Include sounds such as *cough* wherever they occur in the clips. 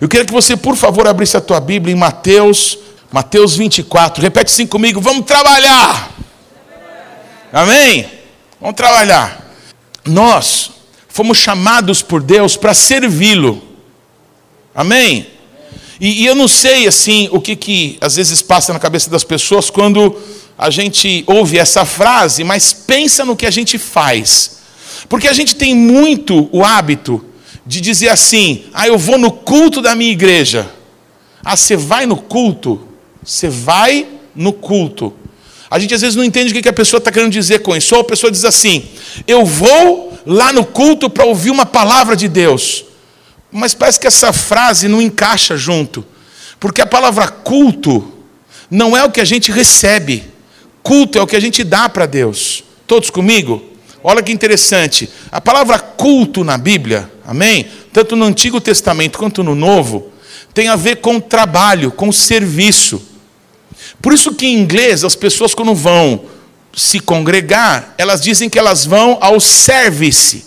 Eu queria que você, por favor, abrisse a tua Bíblia em Mateus, Mateus 24. Repete assim comigo: vamos trabalhar. Amém? Vamos trabalhar. Nós fomos chamados por Deus para servi-lo. Amém? E, e, eu não sei assim o que, que às vezes passa na cabeça das pessoas quando a gente ouve essa frase, mas pensa no que a gente faz. Porque a gente tem muito o hábito de dizer assim: ah, eu vou no culto da minha igreja. Ah, você vai no culto? Você vai no culto. A gente às vezes não entende o que a pessoa está querendo dizer com isso. Ou a pessoa diz assim: eu vou lá no culto para ouvir uma palavra de Deus. Mas parece que essa frase não encaixa junto. Porque a palavra culto não é o que a gente recebe. Culto é o que a gente dá para Deus. Todos comigo? Olha que interessante. A palavra culto na Bíblia, amém? Tanto no Antigo Testamento quanto no Novo, tem a ver com trabalho, com serviço. Por isso que em inglês as pessoas quando vão se congregar, elas dizem que elas vão ao service.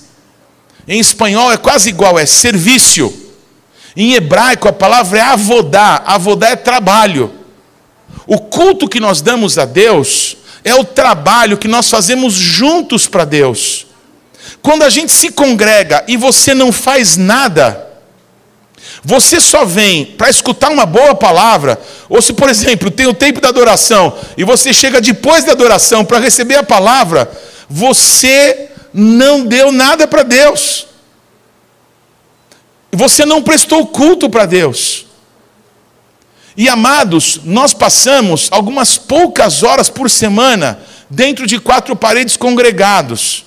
Em espanhol é quase igual, é serviço. Em hebraico a palavra é avodá. Avodá é trabalho. O culto que nós damos a Deus é o trabalho que nós fazemos juntos para Deus. Quando a gente se congrega e você não faz nada, você só vem para escutar uma boa palavra, ou se, por exemplo, tem o tempo da adoração e você chega depois da adoração para receber a palavra, você não deu nada para Deus. Você não prestou culto para Deus. E amados, nós passamos algumas poucas horas por semana dentro de quatro paredes congregados.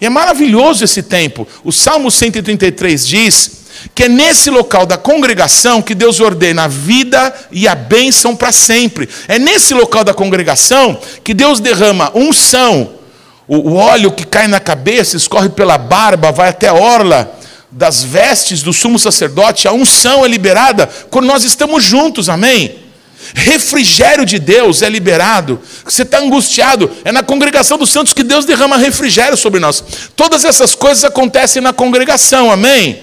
E é maravilhoso esse tempo. O Salmo 133 diz que é nesse local da congregação que Deus ordena a vida e a bênção para sempre. É nesse local da congregação que Deus derrama unção, o óleo que cai na cabeça, escorre pela barba, vai até a orla das vestes do sumo sacerdote, a unção é liberada quando nós estamos juntos, amém? Refrigério de Deus é liberado. Você está angustiado, é na congregação dos santos que Deus derrama refrigério sobre nós. Todas essas coisas acontecem na congregação, amém?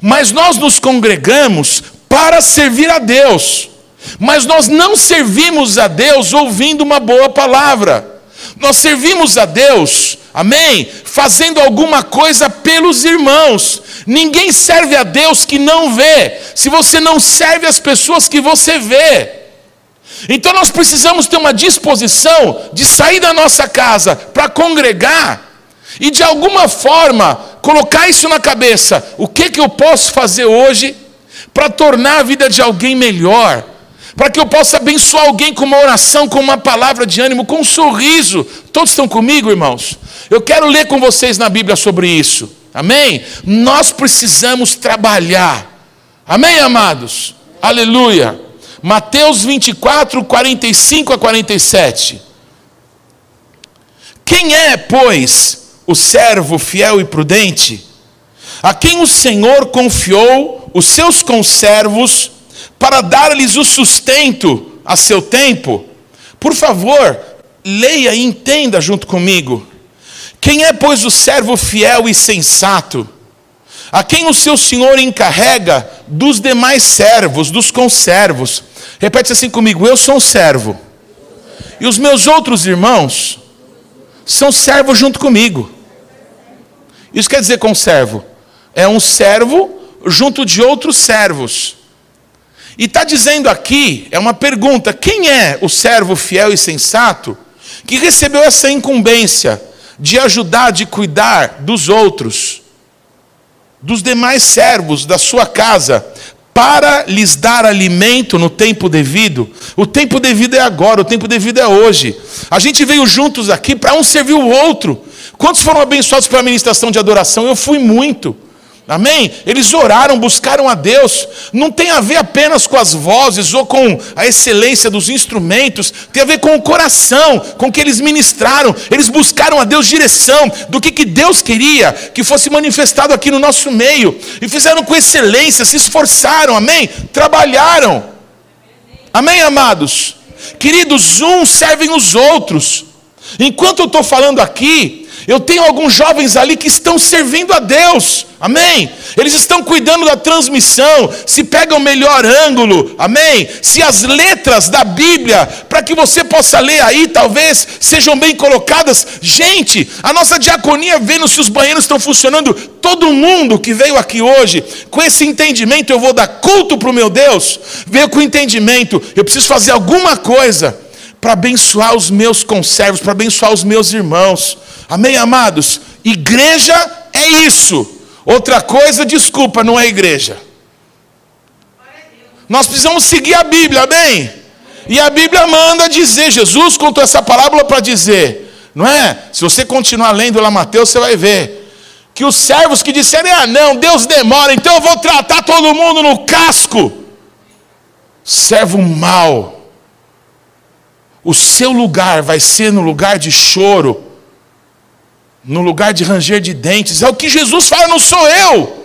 Mas nós nos congregamos para servir a Deus. Mas nós não servimos a Deus ouvindo uma boa palavra. Nós servimos a Deus, amém? Fazendo alguma coisa pelos irmãos. Ninguém serve a Deus que não vê, se você não serve as pessoas que você vê. Então nós precisamos ter uma disposição de sair da nossa casa para congregar e de alguma forma colocar isso na cabeça. O que, que eu posso fazer hoje para tornar a vida de alguém melhor? para que eu possa abençoar alguém com uma oração, com uma palavra de ânimo, com um sorriso. Todos estão comigo, irmãos? Eu quero ler com vocês na Bíblia sobre isso. Amém? Nós precisamos trabalhar. Amém, amados? Aleluia. Mateus 24, 45 a 47. Quem é, pois, o servo fiel e prudente, a quem o Senhor confiou os seus conservos para dar-lhes o sustento a seu tempo. Por favor, leia e entenda junto comigo. Quem é, pois, o servo fiel e sensato, a quem o seu senhor encarrega dos demais servos, dos conservos? Repete assim comigo: eu sou um servo, e os meus outros irmãos são servos junto comigo. Isso quer dizer conservo? É um servo junto de outros servos. E está dizendo aqui, é uma pergunta: quem é o servo fiel e sensato que recebeu essa incumbência de ajudar, de cuidar dos outros, dos demais servos da sua casa, para lhes dar alimento no tempo devido? O tempo devido é agora, o tempo devido é hoje. A gente veio juntos aqui para um servir o outro. Quantos foram abençoados pela ministração de adoração? Eu fui muito. Amém? Eles oraram, buscaram a Deus. Não tem a ver apenas com as vozes ou com a excelência dos instrumentos, tem a ver com o coração, com que eles ministraram. Eles buscaram a Deus direção do que, que Deus queria que fosse manifestado aqui no nosso meio. E fizeram com excelência, se esforçaram, amém? Trabalharam. Amém, amados? Queridos, uns servem os outros. Enquanto eu estou falando aqui, Eu tenho alguns jovens ali que estão servindo a Deus, amém? Eles estão cuidando da transmissão, se pega o melhor ângulo, amém? Se as letras da Bíblia, para que você possa ler aí, talvez sejam bem colocadas. Gente, a nossa diaconia vendo se os banheiros estão funcionando. Todo mundo que veio aqui hoje, com esse entendimento, eu vou dar culto para o meu Deus, veio com entendimento, eu preciso fazer alguma coisa para abençoar os meus conservos, para abençoar os meus irmãos. Amém, amados? Igreja é isso. Outra coisa, desculpa, não é igreja. Nós precisamos seguir a Bíblia, amém? E a Bíblia manda dizer, Jesus contou essa parábola para dizer, não é? Se você continuar lendo lá Mateus, você vai ver que os servos que disserem, ah, não, Deus demora, então eu vou tratar todo mundo no casco. Servo mau. O seu lugar vai ser no lugar de choro no lugar de ranger de dentes. É o que Jesus fala, não sou eu.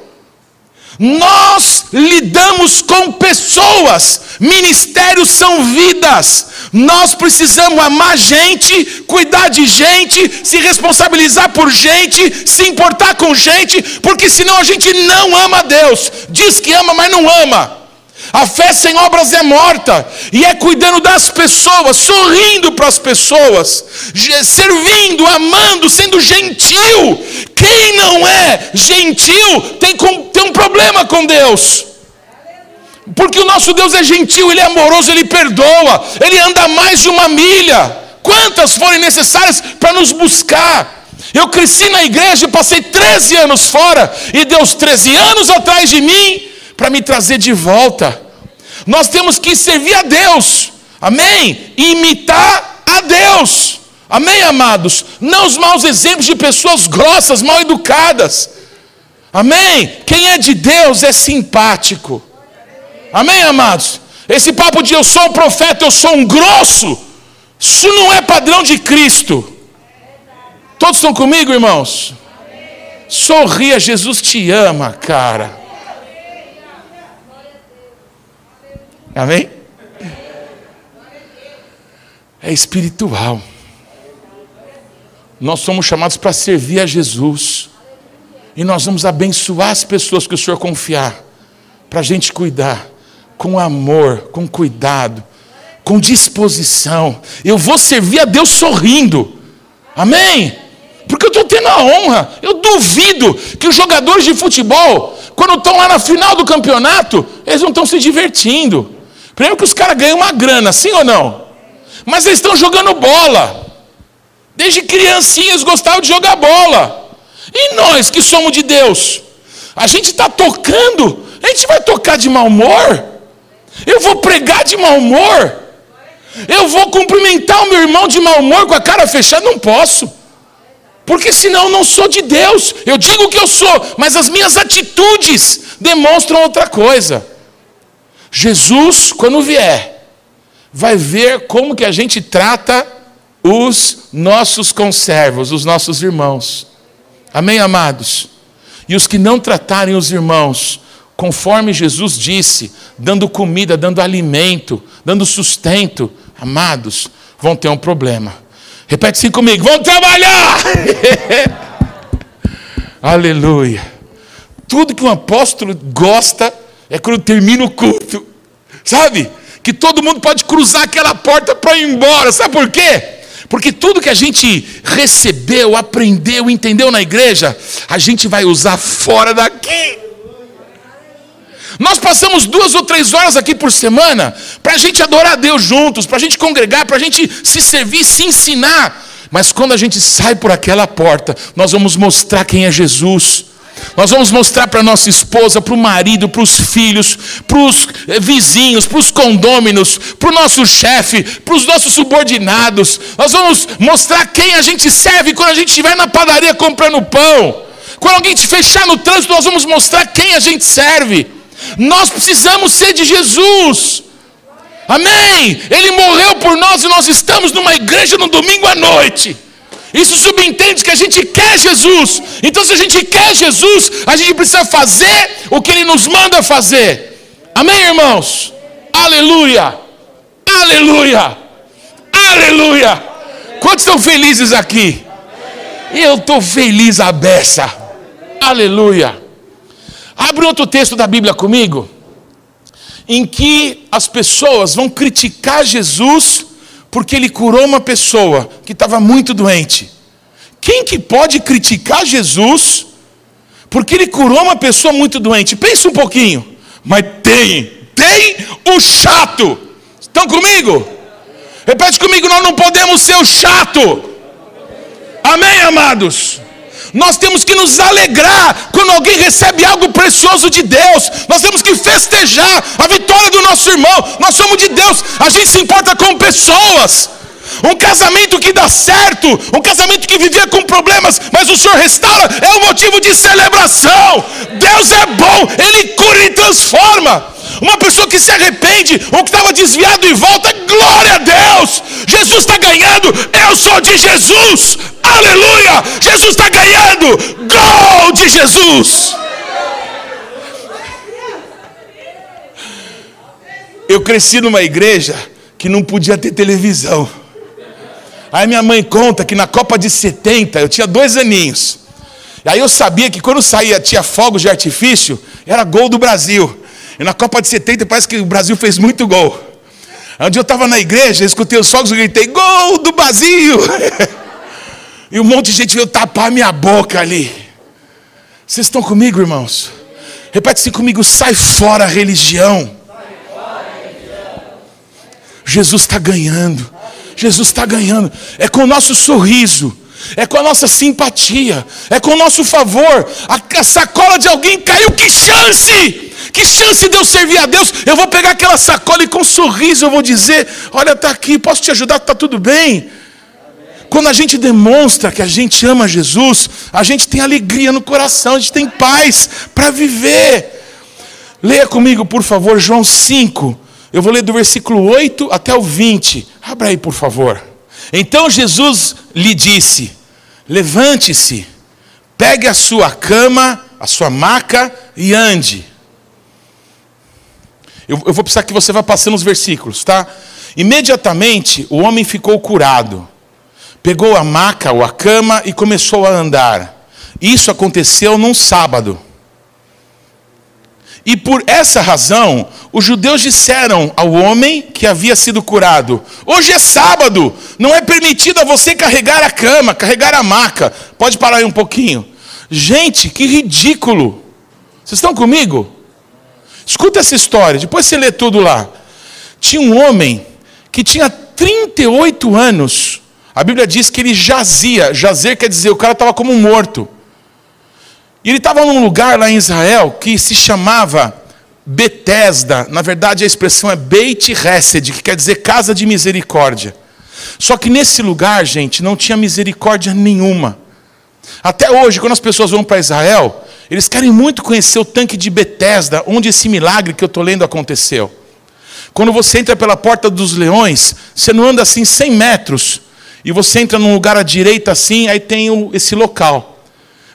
Nós lidamos com pessoas, ministérios são vidas. Nós precisamos amar gente, cuidar de gente, se responsabilizar por gente, se importar com gente, porque senão a gente não ama Deus. Diz que ama, mas não ama. A fé sem obras é morta, e é cuidando das pessoas, sorrindo para as pessoas, servindo, amando, sendo gentil. Quem não é gentil tem, tem um problema com Deus. Porque o nosso Deus é gentil, Ele é amoroso, Ele perdoa, Ele anda mais de uma milha. Quantas forem necessárias para nos buscar? Eu cresci na igreja, passei 13 anos fora, e Deus 13 anos atrás de mim para me trazer de volta. Nós temos que servir a Deus, amém? Imitar a Deus, amém, amados? Não os maus exemplos de pessoas grossas, mal educadas, amém? Quem é de Deus é simpático, amém, amados? Esse papo de eu sou um profeta, eu sou um grosso, isso não é padrão de Cristo. Todos estão comigo, irmãos? Sorria, Jesus te ama, cara. Amém? É espiritual. Nós somos chamados para servir a Jesus. E nós vamos abençoar as pessoas que o Senhor confiar, para a gente cuidar, com amor, com cuidado, com disposição. Eu vou servir a Deus sorrindo. Amém? Porque eu estou tendo a honra. Eu duvido que os jogadores de futebol, quando estão lá na final do campeonato, eles não estão se divertindo. Primeiro que os caras ganham uma grana, sim ou não? Mas eles estão jogando bola. Desde criancinhas gostavam de jogar bola. E nós que somos de Deus? A gente está tocando, a gente vai tocar de mau humor? Eu vou pregar de mau humor? Eu vou cumprimentar o meu irmão de mau humor com a cara fechada? Não posso. Porque senão eu não sou de Deus. Eu digo que eu sou, mas as minhas atitudes demonstram outra coisa. Jesus, quando vier, vai ver como que a gente trata os nossos conservos, os nossos irmãos. Amém, amados? E os que não tratarem os irmãos, conforme Jesus disse, dando comida, dando alimento, dando sustento, amados, vão ter um problema. Repete assim comigo: vão trabalhar! *laughs* Aleluia. Tudo que um apóstolo gosta é quando termina o culto, sabe? Que todo mundo pode cruzar aquela porta para ir embora, sabe por quê? Porque tudo que a gente recebeu, aprendeu, entendeu na igreja, a gente vai usar fora daqui. Nós passamos duas ou três horas aqui por semana para a gente adorar a Deus juntos, para a gente congregar, para a gente se servir, se ensinar. Mas quando a gente sai por aquela porta, nós vamos mostrar quem é Jesus. Nós vamos mostrar para nossa esposa, para o marido, para os filhos, para os eh, vizinhos, para os condôminos, para o nosso chefe, para os nossos subordinados. Nós vamos mostrar quem a gente serve quando a gente estiver na padaria comprando pão. Quando alguém te fechar no trânsito, nós vamos mostrar quem a gente serve. Nós precisamos ser de Jesus. Amém? Ele morreu por nós e nós estamos numa igreja no domingo à noite. Isso subentende que a gente quer Jesus. Então, se a gente quer Jesus, a gente precisa fazer o que Ele nos manda fazer. Amém, irmãos? Aleluia! Aleluia! Aleluia! Quantos estão felizes aqui? Eu estou feliz a beça. Aleluia. Abre outro texto da Bíblia comigo, em que as pessoas vão criticar Jesus porque ele curou uma pessoa que estava muito doente. Quem que pode criticar Jesus porque ele curou uma pessoa muito doente? Pensa um pouquinho. Mas tem, tem o chato. Estão comigo? Repete comigo, nós não podemos ser o chato. Amém, amados? Nós temos que nos alegrar quando alguém recebe algo precioso de Deus. Nós temos que festejar a vitória do nosso irmão. Nós somos de Deus. A gente se importa com pessoas. Um casamento que dá certo, um casamento que vivia com problemas, mas o Senhor restaura, é um motivo de celebração. Deus é bom, Ele cura e transforma. Uma pessoa que se arrepende ou que estava desviado e volta, glória a Deus. Jesus está ganhando, eu sou de Jesus, aleluia. Jesus está ganhando, gol de Jesus. Eu cresci numa igreja que não podia ter televisão. Aí minha mãe conta que na Copa de 70 eu tinha dois aninhos. Aí eu sabia que quando saía, tinha fogos de artifício, era gol do Brasil. E na Copa de 70 parece que o Brasil fez muito gol. Onde eu estava na igreja, escutei os fogos e gritei: Gol do Brasil! *laughs* e um monte de gente veio tapar minha boca ali. Vocês estão comigo, irmãos? Repete assim comigo: sai fora religião. Jesus está ganhando. Jesus está ganhando. É com o nosso sorriso, é com a nossa simpatia, é com o nosso favor. A, a sacola de alguém caiu, que chance! Que chance de eu servir a Deus? Eu vou pegar aquela sacola e com um sorriso eu vou dizer: Olha, está aqui, posso te ajudar? Está tudo bem? Quando a gente demonstra que a gente ama Jesus, a gente tem alegria no coração, a gente tem paz para viver. Leia comigo, por favor, João 5. Eu vou ler do versículo 8 até o 20. Abra aí, por favor. Então Jesus lhe disse: Levante-se, pegue a sua cama, a sua maca e ande. Eu, eu vou precisar que você vá passando os versículos, tá? Imediatamente o homem ficou curado, pegou a maca ou a cama e começou a andar. Isso aconteceu num sábado. E por essa razão, os judeus disseram ao homem que havia sido curado: Hoje é sábado, não é permitido a você carregar a cama, carregar a maca. Pode parar aí um pouquinho. Gente, que ridículo. Vocês estão comigo? Escuta essa história, depois você lê tudo lá. Tinha um homem que tinha 38 anos. A Bíblia diz que ele jazia. Jazer quer dizer, o cara estava como morto. E ele estava num lugar lá em Israel que se chamava Betesda. Na verdade, a expressão é Beit Hesed, que quer dizer casa de misericórdia. Só que nesse lugar, gente, não tinha misericórdia nenhuma. Até hoje, quando as pessoas vão para Israel, eles querem muito conhecer o tanque de Betesda, onde esse milagre que eu estou lendo aconteceu. Quando você entra pela porta dos leões, você não anda assim 100 metros, e você entra num lugar à direita assim, aí tem esse local.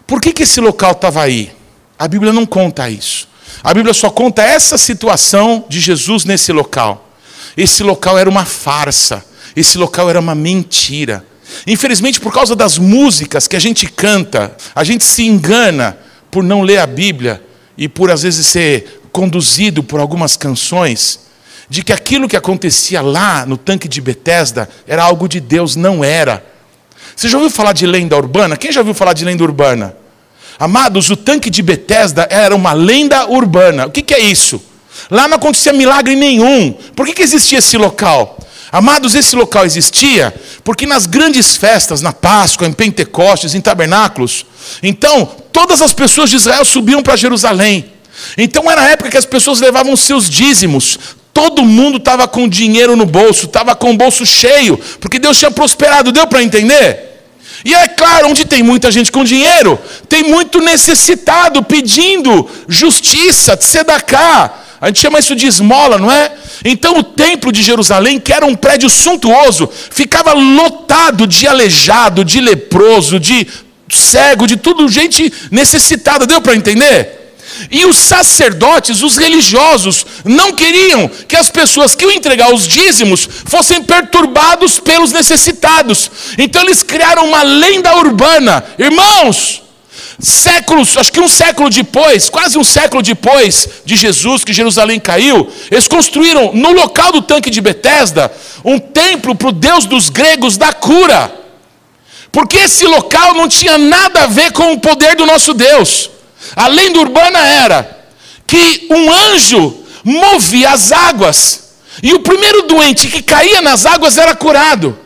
Por que, que esse local estava aí? A Bíblia não conta isso. A Bíblia só conta essa situação de Jesus nesse local. Esse local era uma farsa, esse local era uma mentira. Infelizmente, por causa das músicas que a gente canta, a gente se engana por não ler a Bíblia e por às vezes ser conduzido por algumas canções, de que aquilo que acontecia lá no tanque de Betesda era algo de Deus, não era. Você já ouviu falar de lenda urbana? Quem já ouviu falar de lenda urbana? Amados, o tanque de Betesda era uma lenda urbana. O que, que é isso? Lá não acontecia milagre nenhum. Por que, que existia esse local? Amados, esse local existia porque nas grandes festas, na Páscoa, em Pentecostes, em tabernáculos, então todas as pessoas de Israel subiam para Jerusalém. Então era a época que as pessoas levavam seus dízimos. Todo mundo estava com dinheiro no bolso, estava com o bolso cheio, porque Deus tinha prosperado. Deu para entender? E é claro, onde tem muita gente com dinheiro, tem muito necessitado pedindo justiça, tzedakah. A gente chama isso de esmola, não é? Então o templo de Jerusalém, que era um prédio suntuoso, ficava lotado de aleijado, de leproso, de cego, de tudo gente necessitada. Deu para entender? E os sacerdotes, os religiosos, não queriam que as pessoas que iam entregar os dízimos fossem perturbados pelos necessitados. Então eles criaram uma lenda urbana. Irmãos, séculos, acho que um século depois, quase um século depois de Jesus, que Jerusalém caiu, eles construíram no local do tanque de Betesda um templo para o Deus dos gregos da cura. Porque esse local não tinha nada a ver com o poder do nosso Deus. A lenda urbana era que um anjo movia as águas, e o primeiro doente que caía nas águas era curado.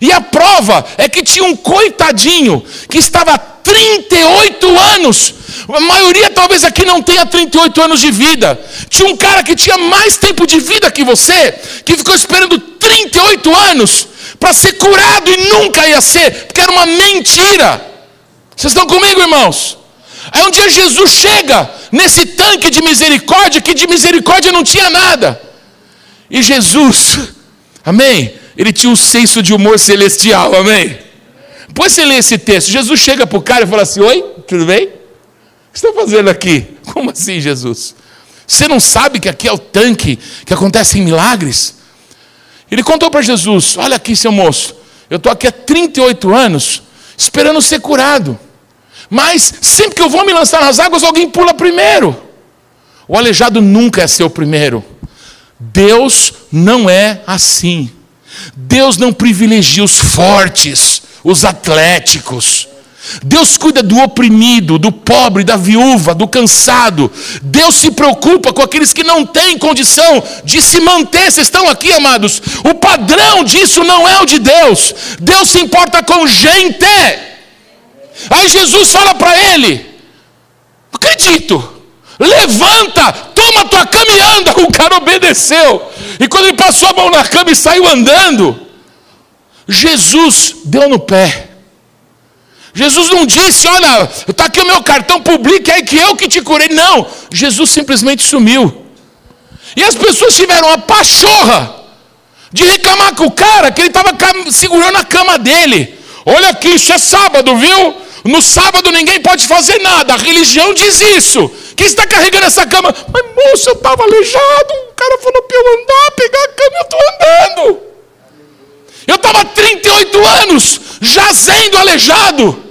E a prova é que tinha um coitadinho que estava 38 anos. A maioria talvez aqui não tenha 38 anos de vida. Tinha um cara que tinha mais tempo de vida que você, que ficou esperando 38 anos para ser curado e nunca ia ser, porque era uma mentira. Vocês estão comigo, irmãos? Aí um dia Jesus chega nesse tanque de misericórdia, que de misericórdia não tinha nada. E Jesus, *laughs* amém? Ele tinha um senso de humor celestial, amém? Depois você lê esse texto, Jesus chega para o cara e fala assim: Oi, tudo bem? O que você está fazendo aqui? *laughs* Como assim, Jesus? Você não sabe que aqui é o tanque que acontecem milagres? Ele contou para Jesus: Olha aqui, seu moço, eu estou aqui há 38 anos esperando ser curado. Mas sempre que eu vou me lançar nas águas, alguém pula primeiro. O aleijado nunca é ser o primeiro. Deus não é assim. Deus não privilegia os fortes, os atléticos. Deus cuida do oprimido, do pobre, da viúva, do cansado. Deus se preocupa com aqueles que não têm condição de se manter. Vocês estão aqui, amados? O padrão disso não é o de Deus. Deus se importa com gente. Aí Jesus fala para ele: acredito, levanta, toma tua cama e anda. *laughs* O cara obedeceu. E quando ele passou a mão na cama e saiu andando, Jesus deu no pé. Jesus não disse, olha, está aqui o meu cartão, publique aí que eu que te curei. Não, Jesus simplesmente sumiu. E as pessoas tiveram a pachorra de reclamar com o cara que ele estava segurando a cama dele. Olha aqui, isso é sábado, viu? No sábado ninguém pode fazer nada. A religião diz isso. Quem está carregando essa cama? Mas moço, eu estava aleijado. O cara falou para eu andar, pegar a cama, eu estou andando. Eu estava 38 anos jazendo aleijado.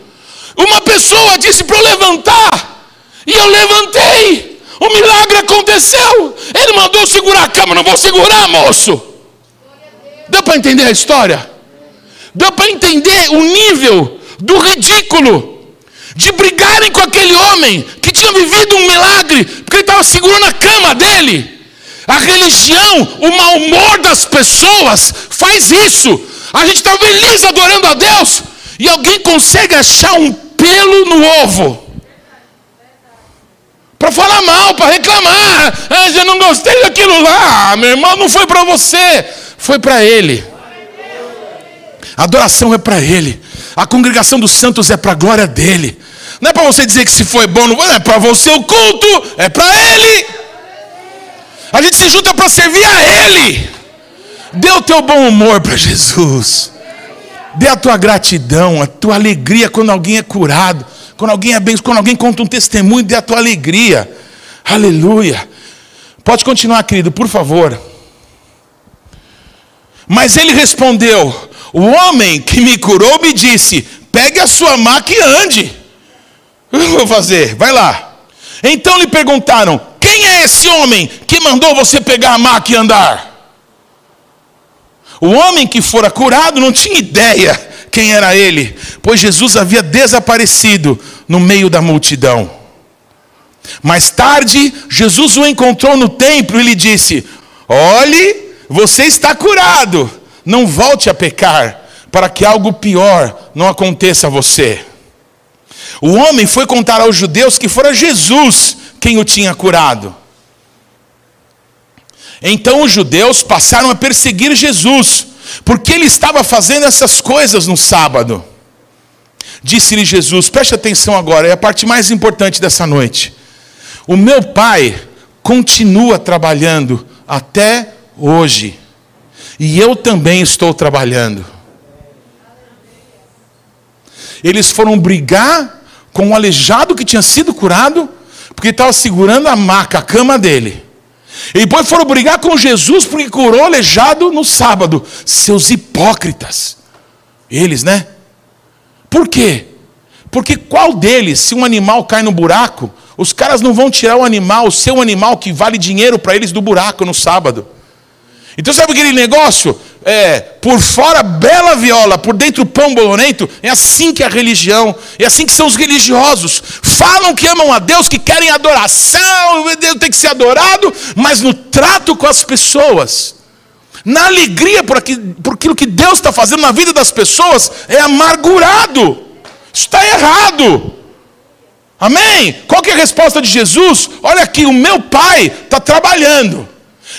Uma pessoa disse para eu levantar. E eu levantei. O milagre aconteceu. Ele mandou segurar a cama. Não vou segurar, moço. Deu para entender a história? Deu para entender o nível do ridículo, de brigarem com aquele homem que tinha vivido um milagre, porque ele estava segurando a cama dele. A religião, o mau humor das pessoas faz isso. A gente está feliz adorando a Deus e alguém consegue achar um pelo no ovo para falar mal, para reclamar. Ah, eu não gostei daquilo lá. Ah, meu irmão, não foi para você, foi para ele. A adoração é para ele. A congregação dos santos é para a glória dele. Não é para você dizer que se foi bom, não é para você o culto, é para ele. A gente se junta para servir a ele. Dê o teu bom humor para Jesus. Dê a tua gratidão, a tua alegria quando alguém é curado, quando alguém é bem, quando alguém conta um testemunho, dê a tua alegria. Aleluia. Pode continuar, querido, por favor. Mas ele respondeu: o homem que me curou me disse: pegue a sua maca e ande. *laughs* Eu vou fazer, vai lá. Então lhe perguntaram: quem é esse homem que mandou você pegar a maca e andar? O homem que fora curado não tinha ideia quem era ele, pois Jesus havia desaparecido no meio da multidão. Mais tarde, Jesus o encontrou no templo e lhe disse: Olhe, você está curado não volte a pecar, para que algo pior não aconteça a você. O homem foi contar aos judeus que fora Jesus quem o tinha curado. Então os judeus passaram a perseguir Jesus, porque ele estava fazendo essas coisas no sábado. Disse-lhe Jesus: preste atenção agora, é a parte mais importante dessa noite. O meu pai continua trabalhando até hoje. E eu também estou trabalhando. Eles foram brigar com o aleijado que tinha sido curado, porque estava segurando a maca, a cama dele. E depois foram brigar com Jesus porque curou aleijado no sábado. Seus hipócritas. Eles, né? Por quê? Porque qual deles, se um animal cai no buraco, os caras não vão tirar o animal, o seu animal que vale dinheiro para eles do buraco no sábado. Então sabe aquele negócio? É, por fora bela viola, por dentro pão bolonento. É assim que é a religião, é assim que são os religiosos. Falam que amam a Deus, que querem adoração, Deus tem que ser adorado, mas no trato com as pessoas, na alegria por aquilo que Deus está fazendo na vida das pessoas, é amargurado. Isso está errado. Amém? Qual que é a resposta de Jesus? Olha aqui, o meu pai está trabalhando.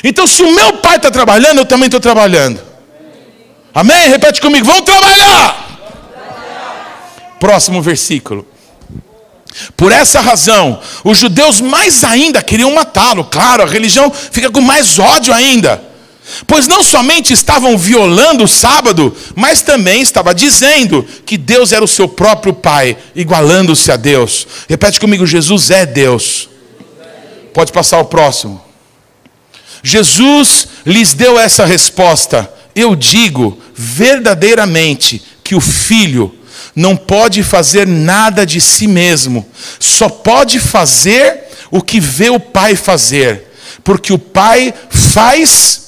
Então, se o meu pai está trabalhando, eu também estou trabalhando. Amém? Repete comigo, vamos trabalhar. Próximo versículo. Por essa razão, os judeus mais ainda queriam matá-lo. Claro, a religião fica com mais ódio ainda. Pois não somente estavam violando o sábado, mas também estava dizendo que Deus era o seu próprio Pai, igualando-se a Deus. Repete comigo: Jesus é Deus. Pode passar o próximo. Jesus lhes deu essa resposta. Eu digo verdadeiramente que o filho não pode fazer nada de si mesmo, só pode fazer o que vê o pai fazer, porque o pai faz,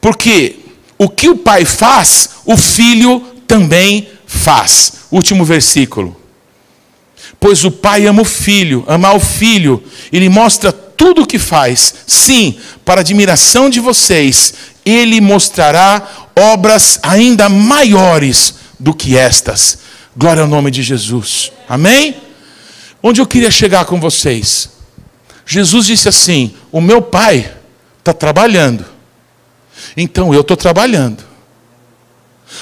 porque o que o pai faz, o filho também faz. Último versículo. Pois o pai ama o filho, ama o filho, ele mostra tudo o que faz. Sim, para admiração de vocês, ele mostrará obras ainda maiores do que estas. Glória ao nome de Jesus. Amém? Onde eu queria chegar com vocês? Jesus disse assim: O meu pai está trabalhando, então eu estou trabalhando.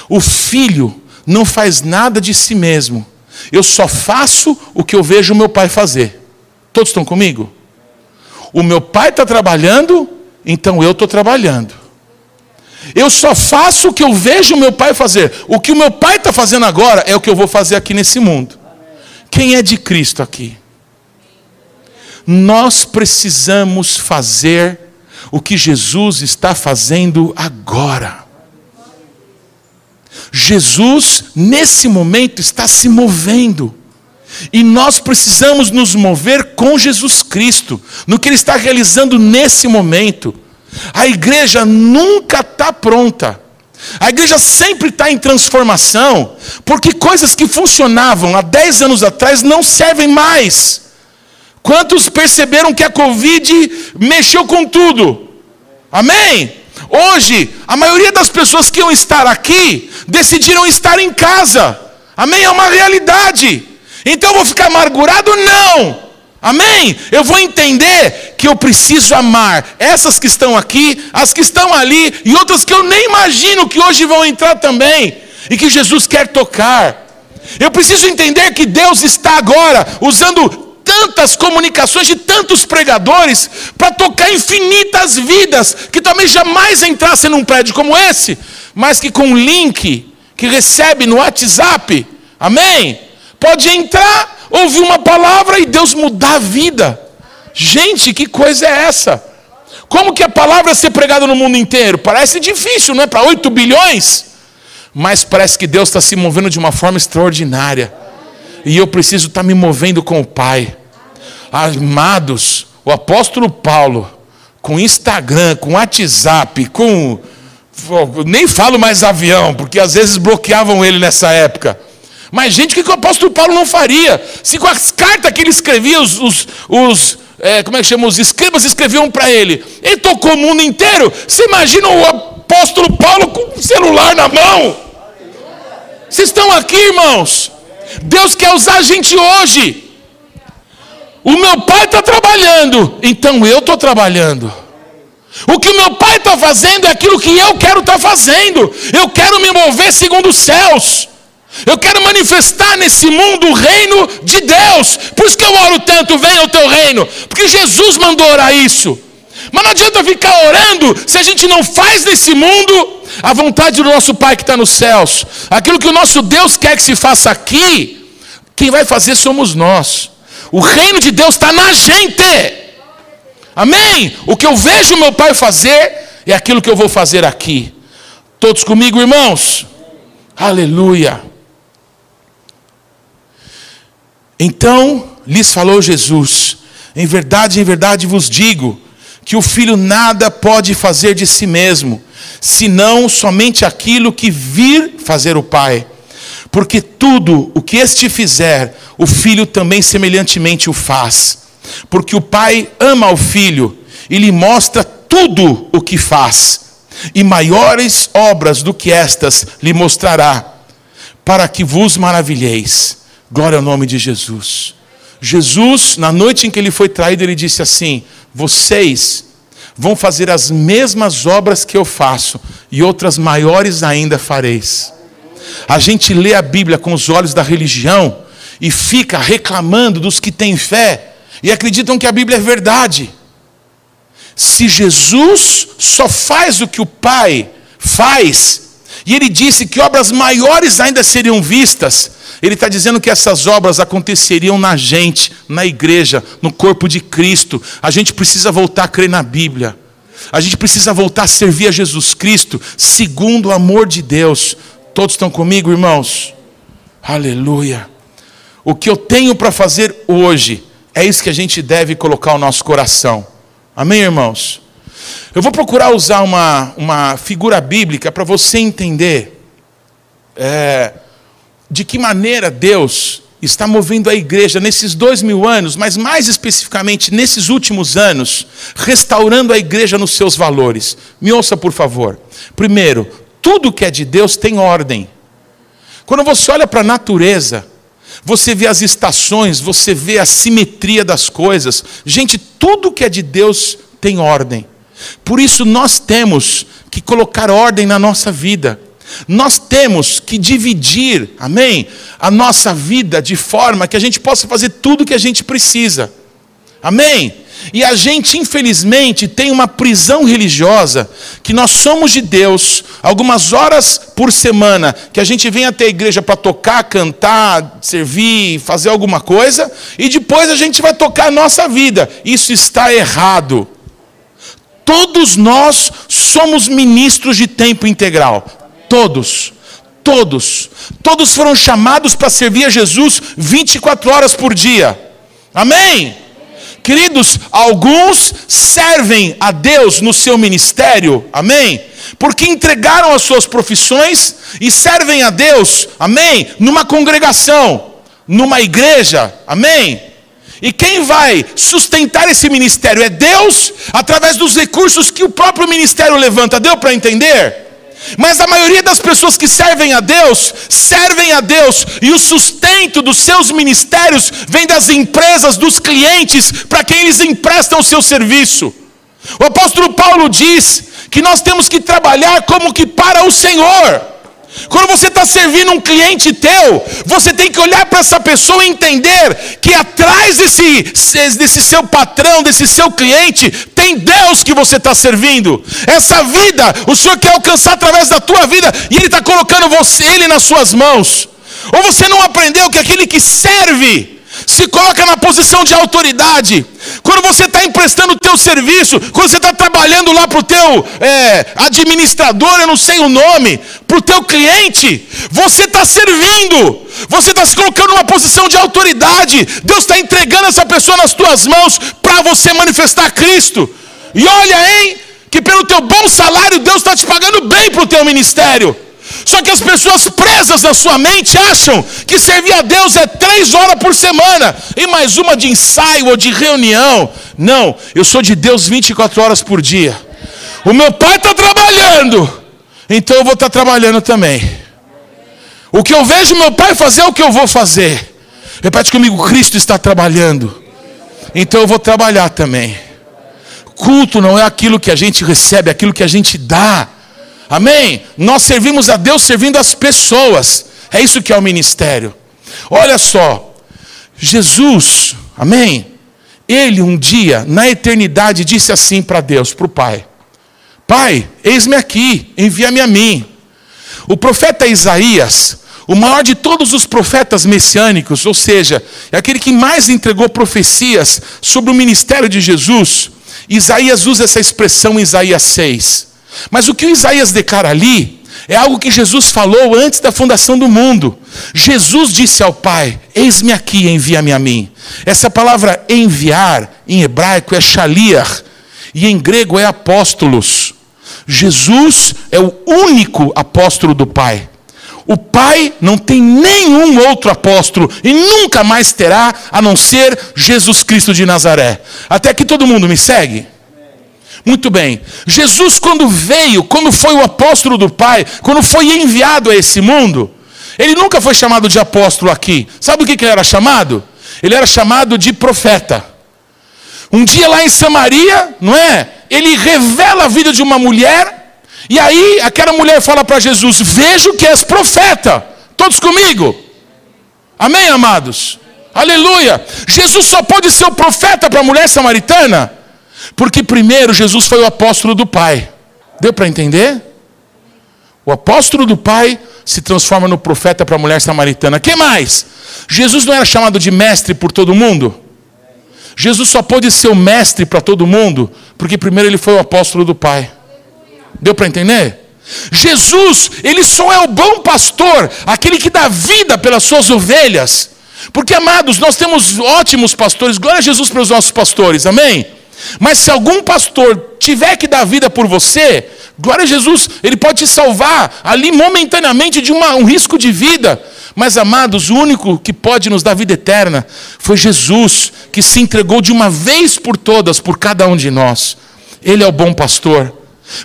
O filho não faz nada de si mesmo, eu só faço o que eu vejo o meu pai fazer. Todos estão comigo? O meu pai está trabalhando, então eu estou trabalhando. Eu só faço o que eu vejo o meu pai fazer. O que o meu pai está fazendo agora é o que eu vou fazer aqui nesse mundo. Quem é de Cristo aqui? Nós precisamos fazer o que Jesus está fazendo agora. Jesus, nesse momento, está se movendo. E nós precisamos nos mover com Jesus Cristo, no que Ele está realizando nesse momento. A igreja nunca está pronta. A igreja sempre está em transformação, porque coisas que funcionavam há 10 anos atrás não servem mais. Quantos perceberam que a Covid mexeu com tudo? Amém? Hoje, a maioria das pessoas que iam estar aqui decidiram estar em casa. Amém? É uma realidade. Então eu vou ficar amargurado? Não. Amém? Eu vou entender que eu preciso amar essas que estão aqui, as que estão ali e outras que eu nem imagino que hoje vão entrar também e que Jesus quer tocar. Eu preciso entender que Deus está agora usando tantas comunicações de tantos pregadores para tocar infinitas vidas que talvez jamais entrassem num prédio como esse, mas que com um link que recebe no WhatsApp, amém? Pode entrar, ouvir uma palavra e Deus mudar a vida. Gente, que coisa é essa? Como que a palavra ser pregada no mundo inteiro? Parece difícil, não é? Para 8 bilhões. Mas parece que Deus está se movendo de uma forma extraordinária. E eu preciso estar tá me movendo com o Pai. Amados, o apóstolo Paulo, com Instagram, com WhatsApp, com. Nem falo mais avião, porque às vezes bloqueavam ele nessa época. Mas, gente, o que, o apóstolo Paulo não faria? Se com as cartas que ele escrevia, os, os, os é, como é que chama? Os escribas escreviam para ele. Ele tocou o mundo inteiro. Você imagina o apóstolo Paulo com o celular na mão? Vocês estão aqui, irmãos? Deus quer usar a gente hoje. O meu pai está trabalhando, então eu estou trabalhando. O que o meu pai está fazendo é aquilo que eu quero estar tá fazendo. Eu quero me mover segundo os céus. Eu quero manifestar nesse mundo o reino de Deus. Por isso que eu oro tanto, venha o teu reino. Porque Jesus mandou orar isso. Mas não adianta ficar orando se a gente não faz nesse mundo a vontade do nosso Pai que está nos céus. Aquilo que o nosso Deus quer que se faça aqui, quem vai fazer somos nós. O reino de Deus está na gente. Amém? O que eu vejo meu pai fazer é aquilo que eu vou fazer aqui. Todos comigo, irmãos? Aleluia. Então lhes falou Jesus: Em verdade, em verdade vos digo, que o filho nada pode fazer de si mesmo, senão somente aquilo que vir fazer o Pai. Porque tudo o que este fizer, o filho também semelhantemente o faz. Porque o Pai ama o filho e lhe mostra tudo o que faz. E maiores obras do que estas lhe mostrará, para que vos maravilheis. Glória ao nome de Jesus. Jesus, na noite em que ele foi traído, ele disse assim: Vocês vão fazer as mesmas obras que eu faço, e outras maiores ainda fareis. A gente lê a Bíblia com os olhos da religião e fica reclamando dos que têm fé e acreditam que a Bíblia é verdade. Se Jesus só faz o que o Pai faz, e ele disse que obras maiores ainda seriam vistas, ele está dizendo que essas obras aconteceriam na gente, na igreja, no corpo de Cristo. A gente precisa voltar a crer na Bíblia. A gente precisa voltar a servir a Jesus Cristo, segundo o amor de Deus. Todos estão comigo, irmãos? Aleluia. O que eu tenho para fazer hoje, é isso que a gente deve colocar o nosso coração. Amém, irmãos? Eu vou procurar usar uma, uma figura bíblica para você entender é, de que maneira Deus está movendo a igreja nesses dois mil anos, mas mais especificamente nesses últimos anos, restaurando a igreja nos seus valores. Me ouça, por favor. Primeiro, tudo que é de Deus tem ordem. Quando você olha para a natureza, você vê as estações, você vê a simetria das coisas. Gente, tudo que é de Deus tem ordem. Por isso nós temos que colocar ordem na nossa vida. Nós temos que dividir, amém? A nossa vida de forma que a gente possa fazer tudo o que a gente precisa. Amém? E a gente, infelizmente, tem uma prisão religiosa que nós somos de Deus, algumas horas por semana, que a gente vem até a igreja para tocar, cantar, servir, fazer alguma coisa, e depois a gente vai tocar a nossa vida. Isso está errado. Todos nós somos ministros de tempo integral. Todos. Todos. Todos foram chamados para servir a Jesus 24 horas por dia. Amém? Queridos, alguns servem a Deus no seu ministério, amém? Porque entregaram as suas profissões e servem a Deus, amém? Numa congregação, numa igreja, amém? E quem vai sustentar esse ministério é Deus, através dos recursos que o próprio ministério levanta. Deu para entender? Mas a maioria das pessoas que servem a Deus, servem a Deus, e o sustento dos seus ministérios vem das empresas, dos clientes, para quem eles emprestam o seu serviço. O apóstolo Paulo diz que nós temos que trabalhar como que para o Senhor. Quando você está servindo um cliente teu, você tem que olhar para essa pessoa e entender que atrás desse, desse seu patrão, desse seu cliente, tem Deus que você está servindo. Essa vida, o Senhor quer alcançar através da tua vida, e Ele está colocando você, Ele nas suas mãos. Ou você não aprendeu que aquele que serve, se coloca na posição de autoridade. Quando você está emprestando o teu serviço, quando você está lá para o teu é, administrador, eu não sei o nome, para o teu cliente, você está servindo, você está se colocando numa posição de autoridade. Deus está entregando essa pessoa nas tuas mãos para você manifestar Cristo. E olha, hein, que pelo teu bom salário Deus está te pagando bem para o teu ministério. Só que as pessoas presas na sua mente acham que servir a Deus é três horas por semana e mais uma de ensaio ou de reunião. Não, eu sou de Deus 24 horas por dia. O meu pai está trabalhando, então eu vou estar tá trabalhando também. O que eu vejo meu pai fazer é o que eu vou fazer. Repete comigo: Cristo está trabalhando, então eu vou trabalhar também. Culto não é aquilo que a gente recebe, é aquilo que a gente dá. Amém? Nós servimos a Deus servindo as pessoas. É isso que é o ministério. Olha só, Jesus, amém? Ele um dia, na eternidade, disse assim para Deus, para o Pai: Pai, eis-me aqui, envia-me a mim. O profeta Isaías, o maior de todos os profetas messiânicos, ou seja, é aquele que mais entregou profecias sobre o ministério de Jesus. Isaías usa essa expressão em Isaías 6. Mas o que o Isaías declara ali é algo que Jesus falou antes da fundação do mundo. Jesus disse ao Pai: Eis-me aqui, envia-me a mim. Essa palavra enviar, em hebraico, é shaliach, e em grego é apóstolos. Jesus é o único apóstolo do Pai. O Pai não tem nenhum outro apóstolo e nunca mais terá, a não ser Jesus Cristo de Nazaré. Até aqui todo mundo me segue? Muito bem. Jesus, quando veio, quando foi o apóstolo do Pai, quando foi enviado a esse mundo, ele nunca foi chamado de apóstolo aqui. Sabe o que ele era chamado? Ele era chamado de profeta. Um dia lá em Samaria, não é? Ele revela a vida de uma mulher e aí aquela mulher fala para Jesus: Vejo que és profeta. Todos comigo? Amém, amados? Aleluia! Jesus só pode ser o profeta para a mulher samaritana, porque primeiro Jesus foi o apóstolo do Pai. Deu para entender? O apóstolo do Pai se transforma no profeta para a mulher samaritana. Que mais? Jesus não era chamado de mestre por todo mundo? Jesus só pôde ser o mestre para todo mundo, porque primeiro ele foi o apóstolo do Pai. Deu para entender? Jesus, ele só é o bom pastor, aquele que dá vida pelas suas ovelhas. Porque, amados, nós temos ótimos pastores, glória a Jesus para os nossos pastores, amém? Mas se algum pastor tiver que dar vida por você, glória a Jesus, ele pode te salvar ali momentaneamente de uma, um risco de vida. Mas, amados, o único que pode nos dar vida eterna foi Jesus, que se entregou de uma vez por todas por cada um de nós. Ele é o bom pastor.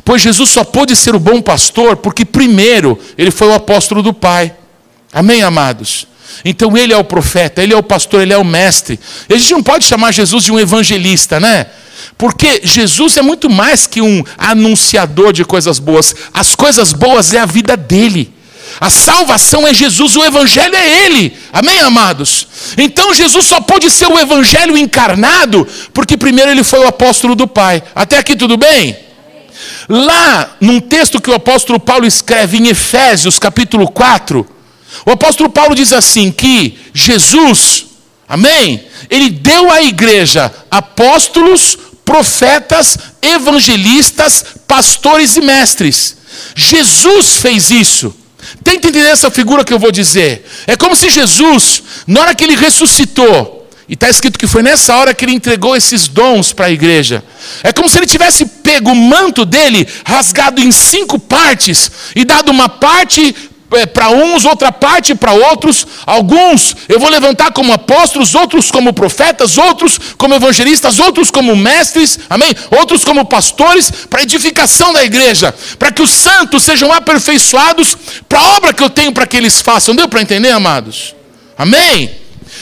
Pois Jesus só pôde ser o bom pastor porque, primeiro, ele foi o apóstolo do Pai. Amém, amados? Então ele é o profeta, ele é o pastor, ele é o mestre. E a gente não pode chamar Jesus de um evangelista, né? Porque Jesus é muito mais que um anunciador de coisas boas. As coisas boas é a vida dele. A salvação é Jesus, o Evangelho é Ele. Amém, amados? Então Jesus só pode ser o Evangelho encarnado, porque primeiro ele foi o apóstolo do Pai. Até aqui tudo bem? Lá, num texto que o apóstolo Paulo escreve em Efésios, capítulo 4, o apóstolo Paulo diz assim: que Jesus, amém? Ele deu à igreja apóstolos, profetas, evangelistas, pastores e mestres. Jesus fez isso. Tenta entender essa figura que eu vou dizer. É como se Jesus, na hora que ele ressuscitou, e está escrito que foi nessa hora que ele entregou esses dons para a igreja. É como se ele tivesse pego o manto dele, rasgado em cinco partes, e dado uma parte para uns, outra parte para outros. Alguns eu vou levantar como apóstolos, outros como profetas, outros como evangelistas, outros como mestres, amém? Outros como pastores, para edificação da igreja, para que os santos sejam aperfeiçoados para a obra que eu tenho para que eles façam. Deu para entender, amados? Amém?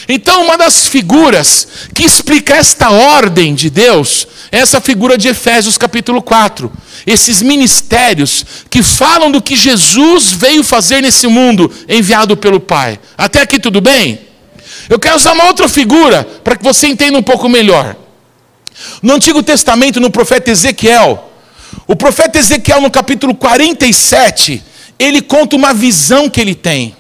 Então, uma das figuras que explica esta ordem de Deus é essa figura de Efésios capítulo 4. Esses ministérios que falam do que Jesus veio fazer nesse mundo, enviado pelo Pai. Até aqui tudo bem? Eu quero usar uma outra figura para que você entenda um pouco melhor. No Antigo Testamento, no profeta Ezequiel, o profeta Ezequiel, no capítulo 47, ele conta uma visão que ele tem.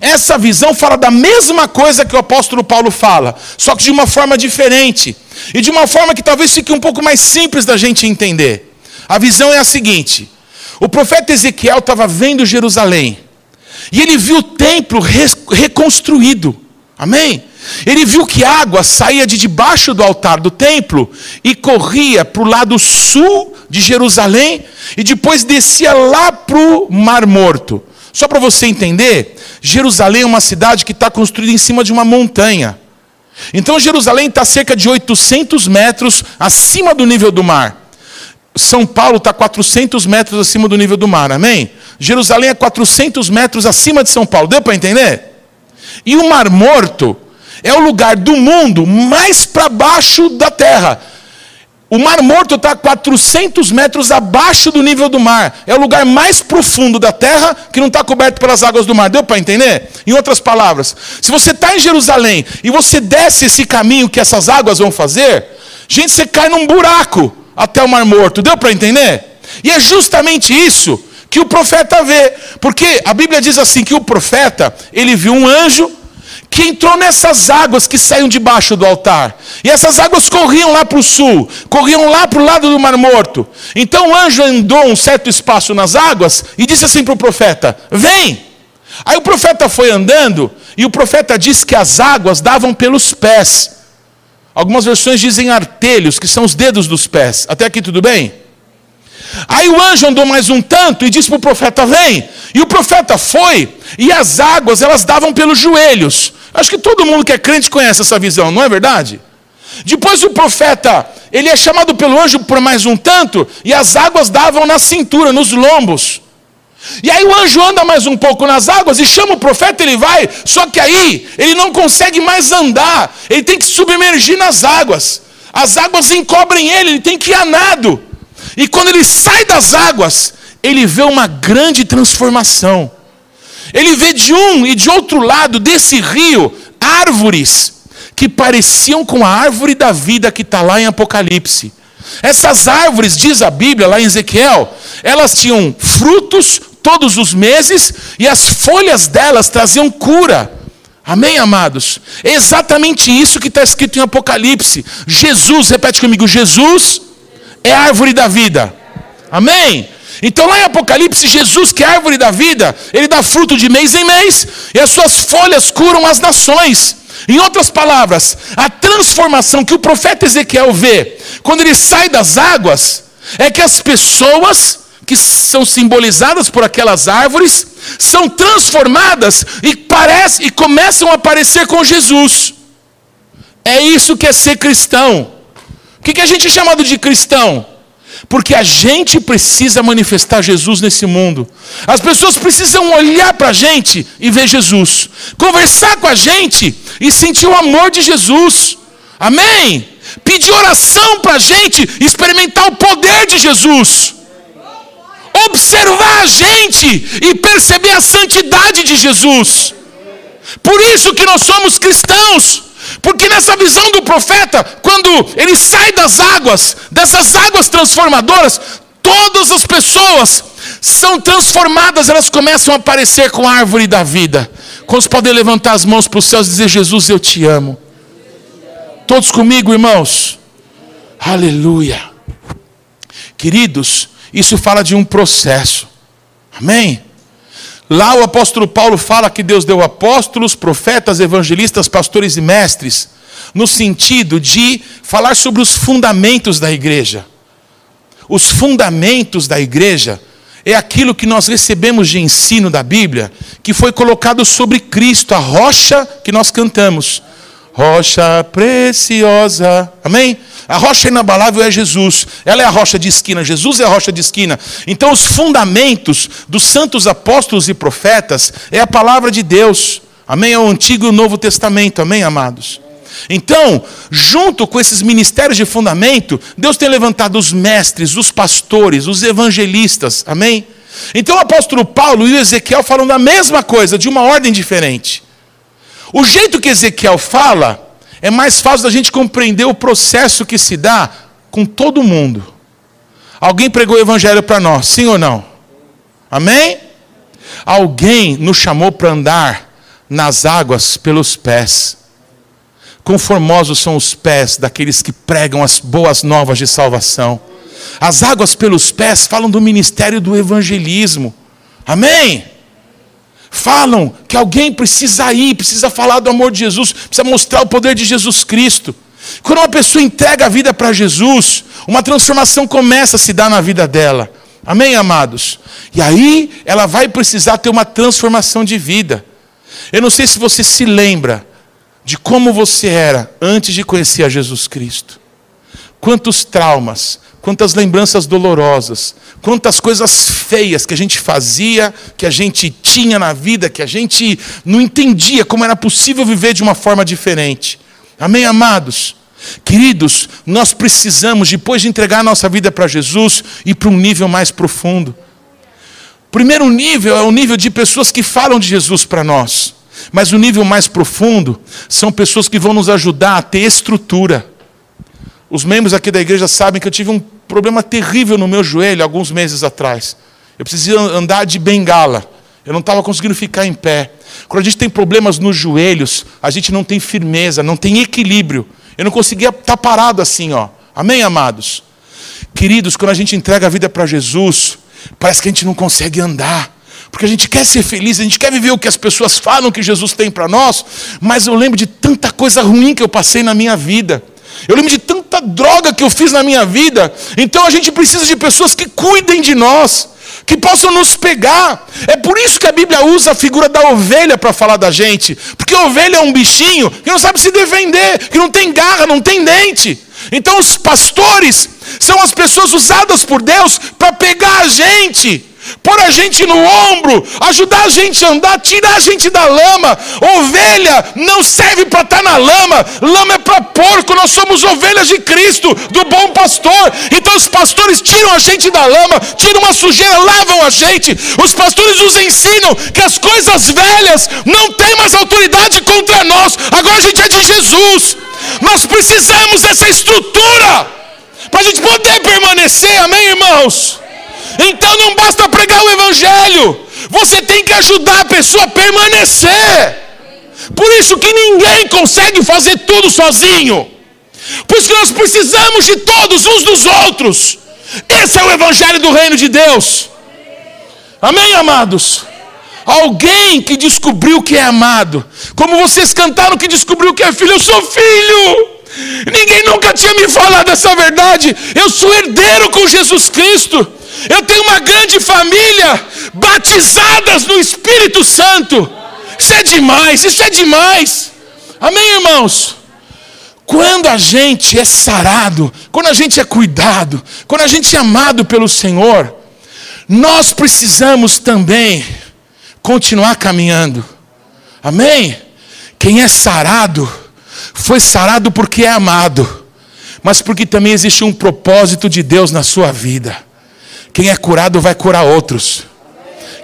Essa visão fala da mesma coisa que o apóstolo Paulo fala, só que de uma forma diferente. E de uma forma que talvez fique um pouco mais simples da gente entender. A visão é a seguinte: o profeta Ezequiel estava vendo Jerusalém, e ele viu o templo reconstruído. Amém? Ele viu que água saía de debaixo do altar do templo e corria para o lado sul de Jerusalém e depois descia lá para o Mar Morto. Só para você entender, Jerusalém é uma cidade que está construída em cima de uma montanha. Então Jerusalém está cerca de 800 metros acima do nível do mar. São Paulo está 400 metros acima do nível do mar, amém? Jerusalém é 400 metros acima de São Paulo, deu para entender? E o Mar Morto é o lugar do mundo mais para baixo da terra. O Mar Morto está a 400 metros abaixo do nível do mar. É o lugar mais profundo da terra que não está coberto pelas águas do mar. Deu para entender? Em outras palavras, se você está em Jerusalém e você desce esse caminho que essas águas vão fazer, gente, você cai num buraco até o Mar Morto. Deu para entender? E é justamente isso que o profeta vê. Porque a Bíblia diz assim que o profeta, ele viu um anjo que entrou nessas águas que saíam debaixo do altar. E essas águas corriam lá para o sul, corriam lá para o lado do Mar Morto. Então o anjo andou um certo espaço nas águas e disse assim para o profeta: Vem! Aí o profeta foi andando e o profeta disse que as águas davam pelos pés. Algumas versões dizem artelhos, que são os dedos dos pés. Até aqui tudo bem? Aí o anjo andou mais um tanto e disse para o profeta: Vem. E o profeta foi, e as águas elas davam pelos joelhos. Acho que todo mundo que é crente conhece essa visão, não é verdade? Depois o profeta, ele é chamado pelo anjo por mais um tanto, e as águas davam na cintura, nos lombos. E aí o anjo anda mais um pouco nas águas e chama o profeta, ele vai, só que aí ele não consegue mais andar, ele tem que submergir nas águas. As águas encobrem ele, ele tem que ir a nado. E quando ele sai das águas, ele vê uma grande transformação. Ele vê de um e de outro lado desse rio árvores que pareciam com a árvore da vida que está lá em Apocalipse. Essas árvores, diz a Bíblia lá em Ezequiel, elas tinham frutos todos os meses e as folhas delas traziam cura. Amém, amados? É exatamente isso que está escrito em Apocalipse. Jesus, repete comigo: Jesus é árvore da vida. Amém? Então, lá em Apocalipse, Jesus, que é a árvore da vida, ele dá fruto de mês em mês, e as suas folhas curam as nações. Em outras palavras, a transformação que o profeta Ezequiel vê quando ele sai das águas é que as pessoas que são simbolizadas por aquelas árvores são transformadas e parece e começam a aparecer com Jesus. É isso que é ser cristão. Que, que a gente é chamado de cristão? Porque a gente precisa manifestar Jesus nesse mundo. As pessoas precisam olhar para a gente e ver Jesus. Conversar com a gente e sentir o amor de Jesus. Amém? Pedir oração para a gente experimentar o poder de Jesus. Observar a gente e perceber a santidade de Jesus. Por isso que nós somos cristãos. Porque nessa visão do profeta, quando ele sai das águas, dessas águas transformadoras, todas as pessoas são transformadas, elas começam a aparecer com a árvore da vida. Quantos podem levantar as mãos para os céus e dizer: Jesus, eu te amo? Todos comigo, irmãos? Aleluia. Queridos, isso fala de um processo. Amém? Lá o apóstolo Paulo fala que Deus deu apóstolos, profetas, evangelistas, pastores e mestres, no sentido de falar sobre os fundamentos da igreja. Os fundamentos da igreja é aquilo que nós recebemos de ensino da Bíblia, que foi colocado sobre Cristo, a rocha que nós cantamos. Rocha preciosa. Amém? A rocha inabalável é Jesus. Ela é a rocha de esquina. Jesus é a rocha de esquina. Então, os fundamentos dos santos apóstolos e profetas é a palavra de Deus. Amém? É o Antigo e o Novo Testamento. Amém, amados? Então, junto com esses ministérios de fundamento, Deus tem levantado os mestres, os pastores, os evangelistas. Amém? Então, o apóstolo Paulo e o Ezequiel falam da mesma coisa, de uma ordem diferente. O jeito que Ezequiel fala é mais fácil da gente compreender o processo que se dá com todo mundo. Alguém pregou o evangelho para nós, sim ou não? Amém? Alguém nos chamou para andar nas águas pelos pés. Conformosos são os pés daqueles que pregam as boas novas de salvação. As águas pelos pés falam do ministério do evangelismo. Amém? Falam que alguém precisa ir, precisa falar do amor de Jesus, precisa mostrar o poder de Jesus Cristo. Quando uma pessoa entrega a vida para Jesus, uma transformação começa a se dar na vida dela. Amém, amados? E aí ela vai precisar ter uma transformação de vida. Eu não sei se você se lembra de como você era antes de conhecer a Jesus Cristo. Quantos traumas, quantas lembranças dolorosas, quantas coisas feias que a gente fazia, que a gente tinha na vida, que a gente não entendia como era possível viver de uma forma diferente. Amém, amados? Queridos, nós precisamos, depois de entregar a nossa vida para Jesus, ir para um nível mais profundo. Primeiro nível é o nível de pessoas que falam de Jesus para nós. Mas o nível mais profundo são pessoas que vão nos ajudar a ter estrutura. Os membros aqui da igreja sabem que eu tive um problema terrível no meu joelho alguns meses atrás. Eu precisava andar de bengala. Eu não estava conseguindo ficar em pé. Quando a gente tem problemas nos joelhos, a gente não tem firmeza, não tem equilíbrio. Eu não conseguia estar tá parado assim, ó. Amém, amados? Queridos, quando a gente entrega a vida para Jesus, parece que a gente não consegue andar. Porque a gente quer ser feliz, a gente quer viver o que as pessoas falam que Jesus tem para nós, mas eu lembro de tanta coisa ruim que eu passei na minha vida. Eu lembro de droga que eu fiz na minha vida. Então a gente precisa de pessoas que cuidem de nós, que possam nos pegar. É por isso que a Bíblia usa a figura da ovelha para falar da gente. Porque a ovelha é um bichinho que não sabe se defender, que não tem garra, não tem dente. Então os pastores são as pessoas usadas por Deus para pegar a gente pôr a gente no ombro, ajudar a gente a andar, tirar a gente da lama. Ovelha não serve para estar tá na lama, lama é para porco, nós somos ovelhas de Cristo, do bom pastor. Então os pastores tiram a gente da lama, tiram uma sujeira, lavam a gente. Os pastores nos ensinam que as coisas velhas não têm mais autoridade contra nós, agora a gente é de Jesus. Nós precisamos dessa estrutura para a gente poder permanecer, amém, irmãos? Então não basta pregar o Evangelho, você tem que ajudar a pessoa a permanecer. Por isso que ninguém consegue fazer tudo sozinho. Por isso que nós precisamos de todos uns dos outros. Esse é o Evangelho do Reino de Deus. Amém, amados? Alguém que descobriu que é amado. Como vocês cantaram que descobriu que é filho, eu sou filho. Ninguém nunca tinha me falado essa verdade. Eu sou herdeiro com Jesus Cristo. Eu tenho uma grande família batizadas no Espírito Santo. Isso é demais, isso é demais. Amém, irmãos? Quando a gente é sarado, quando a gente é cuidado, quando a gente é amado pelo Senhor, nós precisamos também continuar caminhando. Amém? Quem é sarado, foi sarado porque é amado, mas porque também existe um propósito de Deus na sua vida. Quem é curado vai curar outros.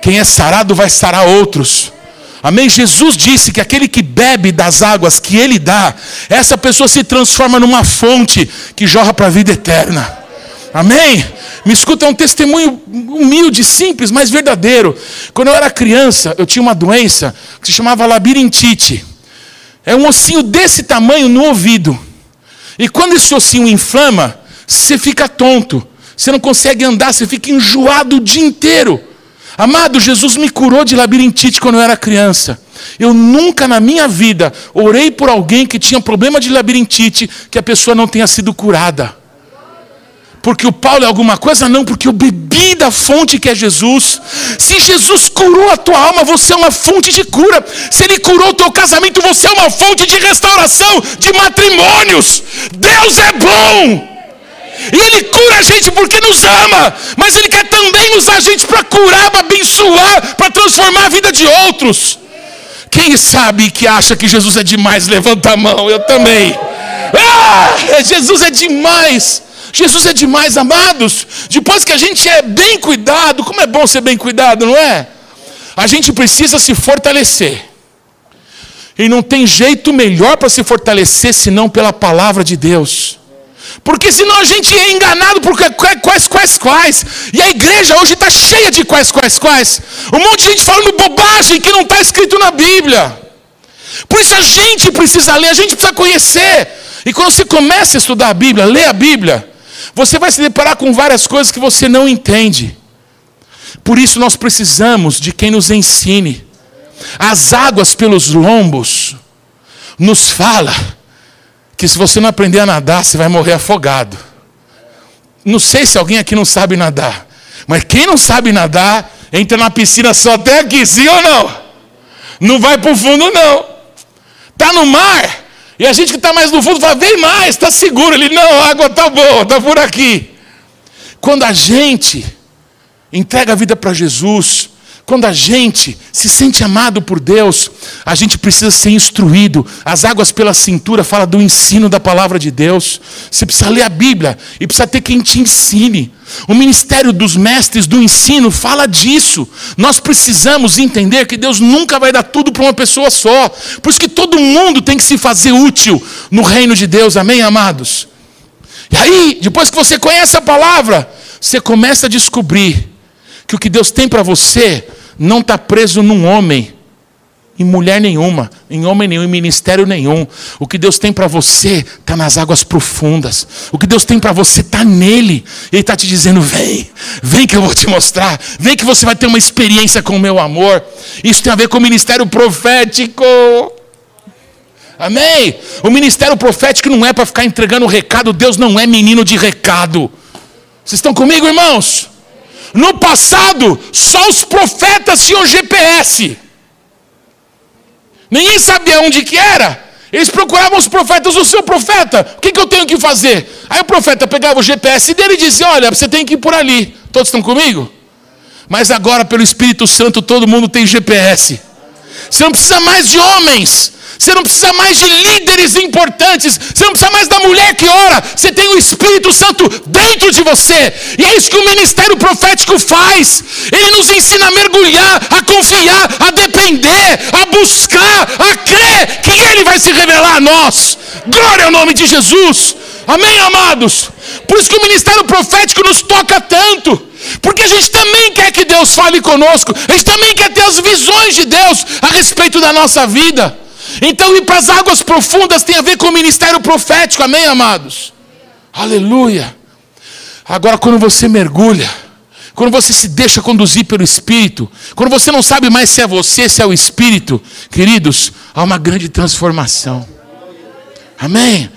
Quem é sarado vai sarar outros. Amém? Jesus disse que aquele que bebe das águas que ele dá, essa pessoa se transforma numa fonte que jorra para a vida eterna. Amém? Me escuta, é um testemunho humilde, simples, mas verdadeiro. Quando eu era criança, eu tinha uma doença que se chamava labirintite. É um ossinho desse tamanho no ouvido. E quando esse ossinho inflama, você fica tonto. Você não consegue andar, você fica enjoado o dia inteiro. Amado, Jesus me curou de labirintite quando eu era criança. Eu nunca na minha vida orei por alguém que tinha problema de labirintite que a pessoa não tenha sido curada. Porque o Paulo é alguma coisa? Não, porque eu bebi da fonte que é Jesus. Se Jesus curou a tua alma, você é uma fonte de cura. Se Ele curou o teu casamento, você é uma fonte de restauração de matrimônios. Deus é bom. E Ele cura a gente porque nos ama, mas Ele quer também usar a gente para curar, para abençoar, para transformar a vida de outros. Quem sabe que acha que Jesus é demais, levanta a mão, eu também. Ah, Jesus é demais. Jesus é demais, amados. Depois que a gente é bem cuidado, como é bom ser bem cuidado, não é? A gente precisa se fortalecer. E não tem jeito melhor para se fortalecer senão pela palavra de Deus. Porque senão a gente é enganado por quais, quais, quais. E a igreja hoje está cheia de quais, quais, quais. Um monte de gente falando bobagem que não está escrito na Bíblia. Por isso a gente precisa ler, a gente precisa conhecer. E quando você começa a estudar a Bíblia, ler a Bíblia, você vai se deparar com várias coisas que você não entende. Por isso nós precisamos de quem nos ensine. As águas pelos lombos nos fala que se você não aprender a nadar, você vai morrer afogado. Não sei se alguém aqui não sabe nadar, mas quem não sabe nadar, entra na piscina só até aqui, sim ou não? Não vai para o fundo, não. Está no mar, e a gente que está mais no fundo fala, vem mais, está seguro. Ele, não, a água está boa, está por aqui. Quando a gente entrega a vida para Jesus, quando a gente se sente amado por Deus, a gente precisa ser instruído. As águas pela cintura fala do ensino da palavra de Deus. Você precisa ler a Bíblia e precisa ter quem te ensine. O ministério dos mestres do ensino fala disso. Nós precisamos entender que Deus nunca vai dar tudo para uma pessoa só. Por isso que todo mundo tem que se fazer útil no reino de Deus. Amém, amados? E aí, depois que você conhece a palavra, você começa a descobrir que o que Deus tem para você não está preso num homem, em mulher nenhuma, em homem nenhum, em ministério nenhum. O que Deus tem para você está nas águas profundas. O que Deus tem para você está nele. Ele está te dizendo: vem, vem que eu vou te mostrar. Vem que você vai ter uma experiência com o meu amor. Isso tem a ver com o ministério profético. Amém? O ministério profético não é para ficar entregando recado. Deus não é menino de recado. Vocês estão comigo, irmãos? No passado, só os profetas tinham GPS. Ninguém sabia onde que era. Eles procuravam os profetas, o seu profeta, o que, que eu tenho que fazer? Aí o profeta pegava o GPS dele e dizia: Olha, você tem que ir por ali. Todos estão comigo? Mas agora, pelo Espírito Santo, todo mundo tem GPS. Você não precisa mais de homens. Você não precisa mais de líderes importantes. Você não precisa mais da mulher que ora. Você tem o Espírito Santo dentro de você. E é isso que o ministério profético faz. Ele nos ensina a mergulhar, a confiar, a depender, a buscar, a crer que Ele vai se revelar a nós. Glória ao nome de Jesus. Amém, amados? Por isso que o ministério profético nos toca tanto. Porque a gente também quer que Deus fale conosco. A gente também quer ter as visões de Deus a respeito da nossa vida. Então, ir para as águas profundas tem a ver com o ministério profético, amém, amados? Aleluia. Agora, quando você mergulha, quando você se deixa conduzir pelo Espírito, quando você não sabe mais se é você, se é o Espírito, queridos, há uma grande transformação. Amém?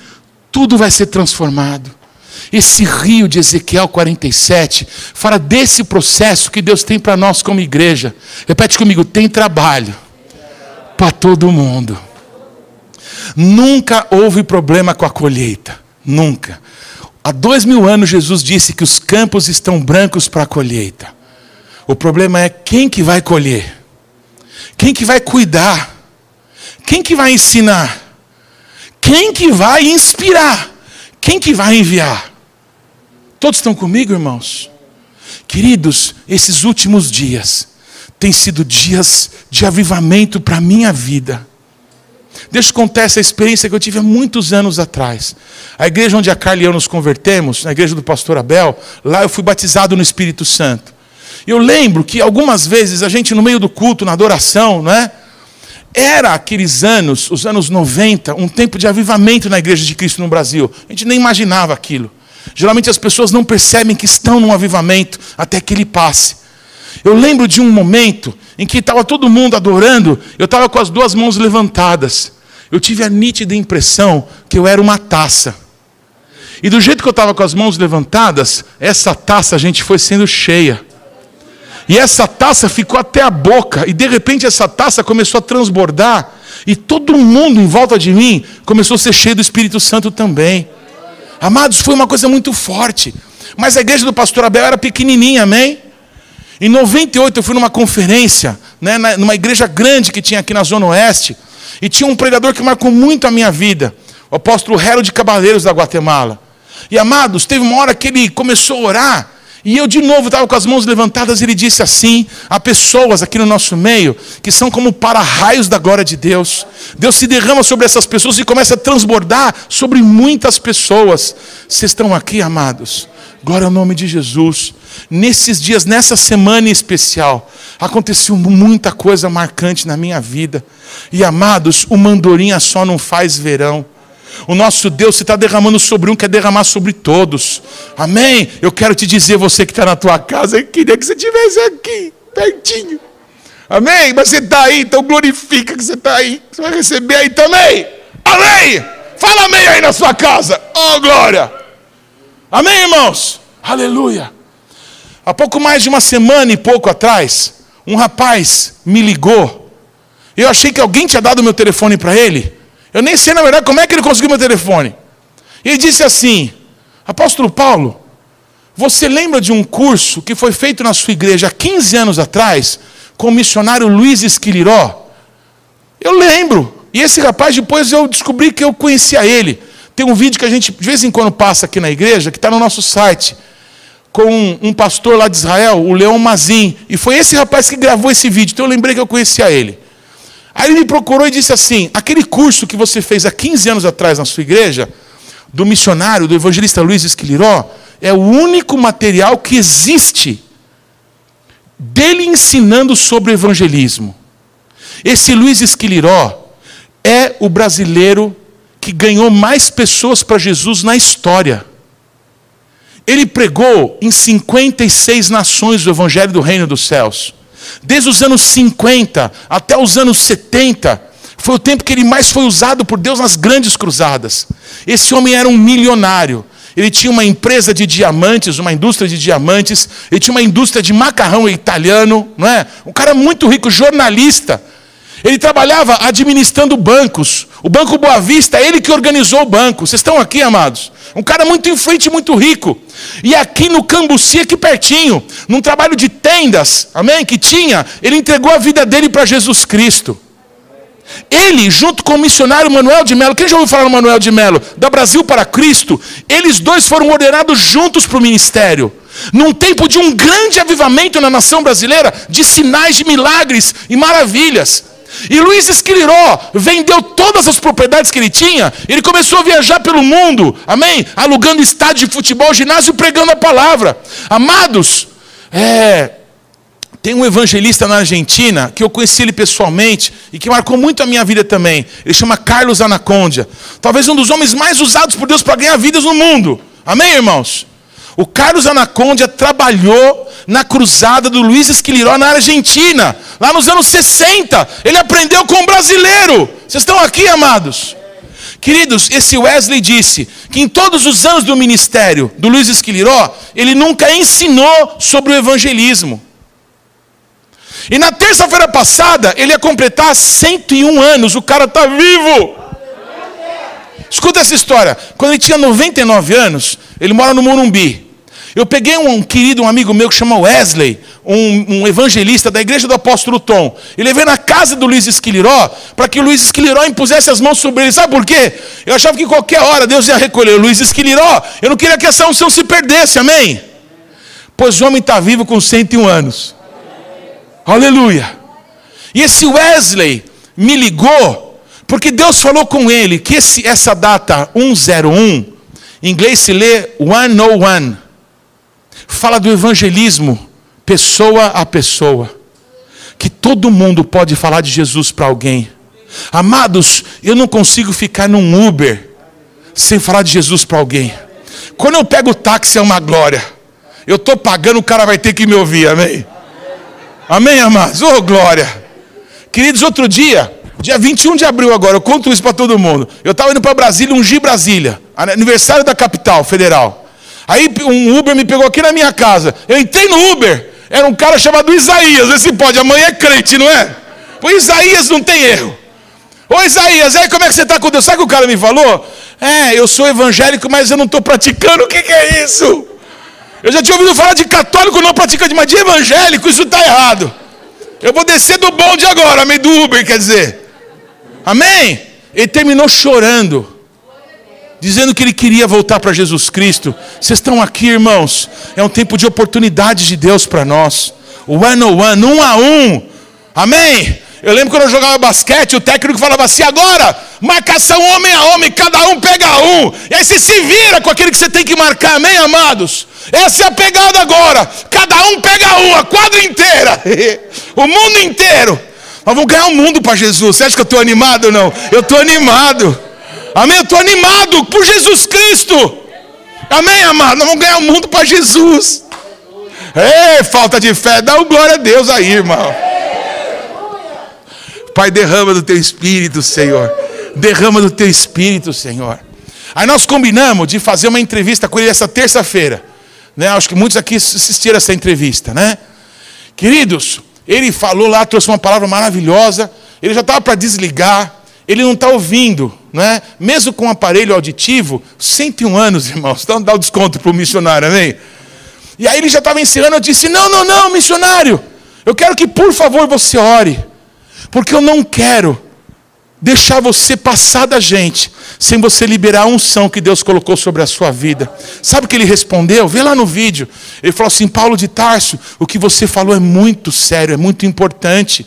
Tudo vai ser transformado. Esse rio de Ezequiel 47 fala desse processo que Deus tem para nós como igreja. Repete comigo: tem trabalho para todo mundo. Nunca houve problema com a colheita. Nunca. Há dois mil anos Jesus disse que os campos estão brancos para a colheita. O problema é quem que vai colher? Quem que vai cuidar? Quem que vai ensinar? Quem que vai inspirar? Quem que vai enviar? Todos estão comigo, irmãos? Queridos, esses últimos dias têm sido dias de avivamento para a minha vida. Deixa eu contar essa experiência que eu tive há muitos anos atrás. A igreja onde a Carla e eu nos convertemos, na igreja do pastor Abel, lá eu fui batizado no Espírito Santo. Eu lembro que algumas vezes a gente, no meio do culto, na adoração, não é? Era aqueles anos, os anos 90, um tempo de avivamento na igreja de Cristo no Brasil. A gente nem imaginava aquilo. Geralmente as pessoas não percebem que estão num avivamento até que ele passe. Eu lembro de um momento em que estava todo mundo adorando, eu estava com as duas mãos levantadas. Eu tive a nítida impressão que eu era uma taça. E do jeito que eu estava com as mãos levantadas, essa taça a gente foi sendo cheia. E essa taça ficou até a boca, e de repente essa taça começou a transbordar, e todo mundo em volta de mim começou a ser cheio do Espírito Santo também. Amados, foi uma coisa muito forte. Mas a igreja do pastor Abel era pequenininha, amém? Em 98 eu fui numa conferência, né, numa igreja grande que tinha aqui na Zona Oeste, e tinha um pregador que marcou muito a minha vida, o apóstolo Hero de Cabaleiros da Guatemala. E amados, teve uma hora que ele começou a orar, e eu de novo estava com as mãos levantadas, e ele disse assim: há pessoas aqui no nosso meio que são como para-raios da glória de Deus. Deus se derrama sobre essas pessoas e começa a transbordar sobre muitas pessoas. Vocês estão aqui, amados? Glória ao nome de Jesus. Nesses dias, nessa semana em especial, aconteceu muita coisa marcante na minha vida. E amados, o mandorinha só não faz verão. O nosso Deus, se está derramando sobre um, quer derramar sobre todos. Amém? Eu quero te dizer, você que está na tua casa, eu queria que você estivesse aqui, pertinho. Amém? Mas você está aí, então glorifica que você está aí. Você vai receber aí também. Amém? Fala amém aí na sua casa. Oh, glória. Amém, irmãos? Aleluia. Há pouco mais de uma semana e pouco atrás, um rapaz me ligou. Eu achei que alguém tinha dado meu telefone para ele. Eu nem sei, na verdade, como é que ele conseguiu meu telefone. Ele disse assim: Apóstolo Paulo, você lembra de um curso que foi feito na sua igreja há 15 anos atrás, com o missionário Luiz Esquiliró? Eu lembro. E esse rapaz, depois eu descobri que eu conhecia ele. Tem um vídeo que a gente de vez em quando passa aqui na igreja, que está no nosso site com um pastor lá de Israel, o Leão Mazin, e foi esse rapaz que gravou esse vídeo, então eu lembrei que eu conhecia ele. Aí ele me procurou e disse assim: aquele curso que você fez há 15 anos atrás na sua igreja, do missionário, do evangelista Luiz Esquiliró, é o único material que existe dele ensinando sobre o evangelismo. Esse Luiz Esquiliró é o brasileiro que ganhou mais pessoas para Jesus na história. Ele pregou em 56 nações do Evangelho do Reino dos Céus. Desde os anos 50 até os anos 70, foi o tempo que ele mais foi usado por Deus nas grandes cruzadas. Esse homem era um milionário. Ele tinha uma empresa de diamantes, uma indústria de diamantes. Ele tinha uma indústria de macarrão italiano, não é? Um cara muito rico, jornalista. Ele trabalhava administrando bancos. O Banco Boa Vista, ele que organizou o banco. Vocês estão aqui, amados? Um cara muito influente, muito rico. E aqui no Cambuci, aqui pertinho, num trabalho de tendas, amém? Que tinha, ele entregou a vida dele para Jesus Cristo. Ele, junto com o missionário Manuel de Melo, quem já ouviu falar no Manuel de Melo? Da Brasil para Cristo, eles dois foram ordenados juntos para o ministério. Num tempo de um grande avivamento na nação brasileira, de sinais, de milagres e maravilhas. E Luiz Esquiliró vendeu todas as propriedades que ele tinha, ele começou a viajar pelo mundo, amém? Alugando estádio de futebol, ginásio, pregando a palavra. Amados, é, tem um evangelista na Argentina, que eu conheci ele pessoalmente, e que marcou muito a minha vida também. Ele chama Carlos Anacondia. Talvez um dos homens mais usados por Deus para ganhar vidas no mundo. Amém, irmãos? O Carlos Anacondia trabalhou na cruzada do Luiz Esquiliró na Argentina, lá nos anos 60. Ele aprendeu com um brasileiro. Vocês estão aqui, amados? Queridos, esse Wesley disse que em todos os anos do ministério do Luiz Esquiliró, ele nunca ensinou sobre o evangelismo. E na terça-feira passada, ele ia completar 101 anos, o cara está vivo. Escuta essa história. Quando ele tinha 99 anos, ele mora no Morumbi. Eu peguei um, querido, um amigo meu que chama Wesley, um, um, evangelista da igreja do apóstolo Tom, e levei na casa do Luiz Esquiliró, para que o Luiz Esquiliró impusesse as mãos sobre ele. Sabe por quê? Eu achava que qualquer hora Deus ia recolher o Luiz Esquiliró. Eu não queria que essa unção se perdesse, amém? Pois o homem está vivo com 101 anos. Aleluia. E esse Wesley me ligou, porque Deus falou com ele que esse, essa data 101, em inglês se lê 101, fala do evangelismo, pessoa a pessoa. Que todo mundo pode falar de Jesus para alguém. Amados, eu não consigo ficar num Uber sem falar de Jesus para alguém. Quando eu pego o táxi é uma glória. Eu estou pagando, o cara vai ter que me ouvir, amém? Amém, amados? Ô, oh, glória. Queridos, outro dia, dia 21 de abril agora, eu conto isso para todo mundo. Eu estava indo para Brasília, ungir Brasília, aniversário da capital federal. Aí um Uber me pegou aqui na minha casa. Eu entrei no Uber, era um cara chamado Isaías. Esse pode, amanhã é crente, não é? O Isaías não tem erro. Ô Isaías, aí como é que você está com Deus? Sabe o que o cara me falou? É, eu sou evangélico, mas eu não estou praticando. O que, que é isso? Eu já tinha ouvido falar de católico não praticante, mas de evangélico isso está errado. Eu vou descer do bonde agora, meio do Uber, quer dizer. Amém? Ele terminou chorando, dizendo que ele queria voltar para Jesus Cristo. Vocês estão aqui, irmãos. É um tempo de oportunidade de Deus para nós. One on one, um a um. Amém? Eu lembro quando eu jogava basquete, o técnico falava assim: agora, marcação homem a homem, cada um pega um. E aí você se vira com aquele que você tem que marcar, amém, amados? Essa é a pegada agora. Cada um pega um, a quadra inteira, *laughs* o mundo inteiro. Nós vamos ganhar o um mundo para Jesus. Você acha que eu estou animado ou não? Eu estou animado. Amém? Eu estou animado por Jesus Cristo. Amém, amado? Nós vamos ganhar o mundo para Jesus. Ei, falta de fé, dá o glória a Deus aí, irmão. Pai, derrama do teu espírito, Senhor. Derrama do teu espírito, Senhor. Aí nós combinamos de fazer uma entrevista com ele essa terça-feira. Né? Acho que muitos aqui assistiram essa entrevista, né? Queridos, ele falou lá, trouxe uma palavra maravilhosa. Ele já estava para desligar. Ele não está ouvindo, né? Mesmo com um aparelho auditivo, 101 anos, irmãos. Então dá o desconto para o missionário, amém? E aí ele já estava encerrando, eu disse: Não, não, não, missionário. Eu quero que por favor você ore. Porque eu não quero deixar você passar da gente sem você liberar a unção que Deus colocou sobre a sua vida. Sabe o que ele respondeu? Vê lá no vídeo. Ele falou assim: Paulo de Tarso, o que você falou é muito sério, é muito importante.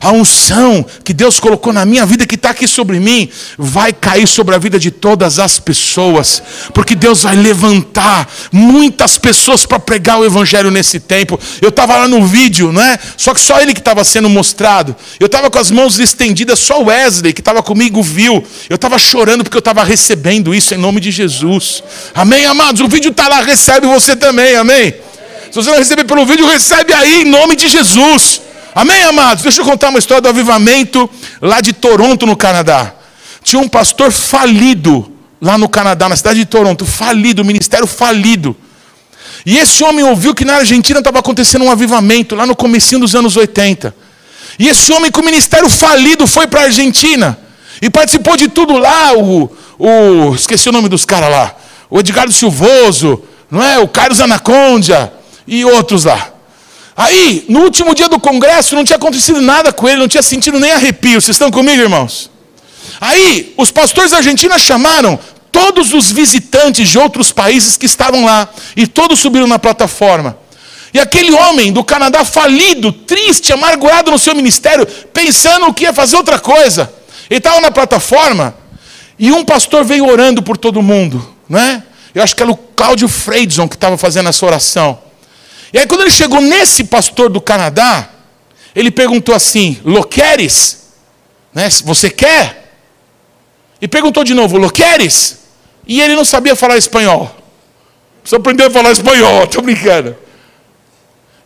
A unção que Deus colocou na minha vida, que está aqui sobre mim, vai cair sobre a vida de todas as pessoas, porque Deus vai levantar muitas pessoas para pregar o Evangelho nesse tempo. Eu estava lá no vídeo, não é? Só que só ele que estava sendo mostrado. Eu estava com as mãos estendidas, só Wesley, que estava comigo, viu. Eu estava chorando porque eu estava recebendo isso em nome de Jesus. Amém, amados? O vídeo está lá, recebe você também, amém? Se você não receber pelo vídeo, recebe aí em nome de Jesus. Amém, amados? Deixa eu contar uma história do avivamento lá de Toronto, no Canadá. Tinha um pastor falido lá no Canadá, na cidade de Toronto, falido, ministério falido. E esse homem ouviu que na Argentina estava acontecendo um avivamento, lá no comecinho dos anos 80. E esse homem com o ministério falido foi para a Argentina. E participou de tudo lá, o, o esqueci o nome dos caras lá. O Edgardo Silvoso, não é? O Carlos Anacondia e outros lá. Aí, no último dia do congresso, não tinha acontecido nada com ele, não tinha sentido nem arrepio. Vocês estão comigo, irmãos? Aí, os pastores argentinos chamaram todos os visitantes de outros países que estavam lá, e todos subiram na plataforma. E aquele homem do Canadá, falido, triste, amargurado no seu ministério, pensando que ia fazer outra coisa. Ele estava na plataforma, e um pastor veio orando por todo mundo, né? Eu acho que era o Cláudio Freidson que estava fazendo essa oração. E aí, quando ele chegou nesse pastor do Canadá, ele perguntou assim: Lo queres? Né? Você quer? E perguntou de novo: Lo queres? E ele não sabia falar espanhol. Precisa aprender a falar espanhol, *laughs* estou brincando.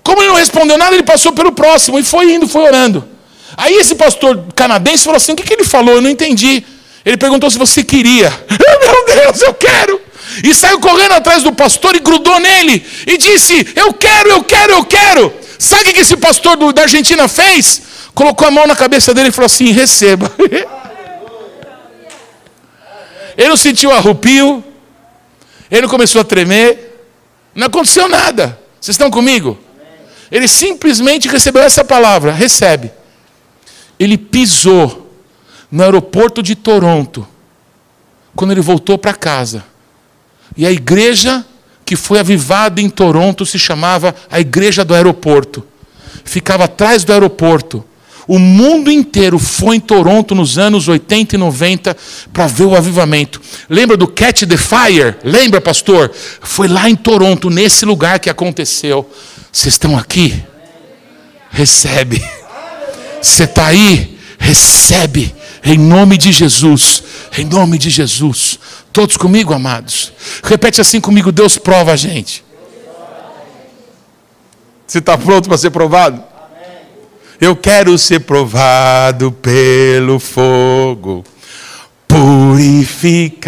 Como ele não respondeu nada, ele passou pelo próximo e foi indo, foi orando. Aí esse pastor canadense falou assim: O que, que ele falou? Eu não entendi. Ele perguntou se você queria. *laughs* Meu Deus, eu quero. E saiu correndo atrás do pastor e grudou nele. E disse: Eu quero, eu quero, eu quero. Sabe o que esse pastor do, da Argentina fez? Colocou a mão na cabeça dele e falou assim: Receba. *laughs* ele não sentiu arrupio. Ele não começou a tremer. Não aconteceu nada. Vocês estão comigo? Ele simplesmente recebeu essa palavra: recebe. Ele pisou no aeroporto de Toronto. Quando ele voltou para casa e a igreja que foi avivada em Toronto se chamava a Igreja do Aeroporto. Ficava atrás do aeroporto. O mundo inteiro foi em Toronto nos anos 80 e 90 para ver o avivamento. Lembra do Catch the Fire? Lembra, pastor? Foi lá em Toronto, nesse lugar que aconteceu. Vocês estão aqui? Recebe. Você está aí? Recebe. Em nome de Jesus. Em nome de Jesus. Todos comigo, amados? Repete assim comigo: Deus prova a gente. Você está pronto para ser provado? Eu quero ser provado pelo fogo, purificado,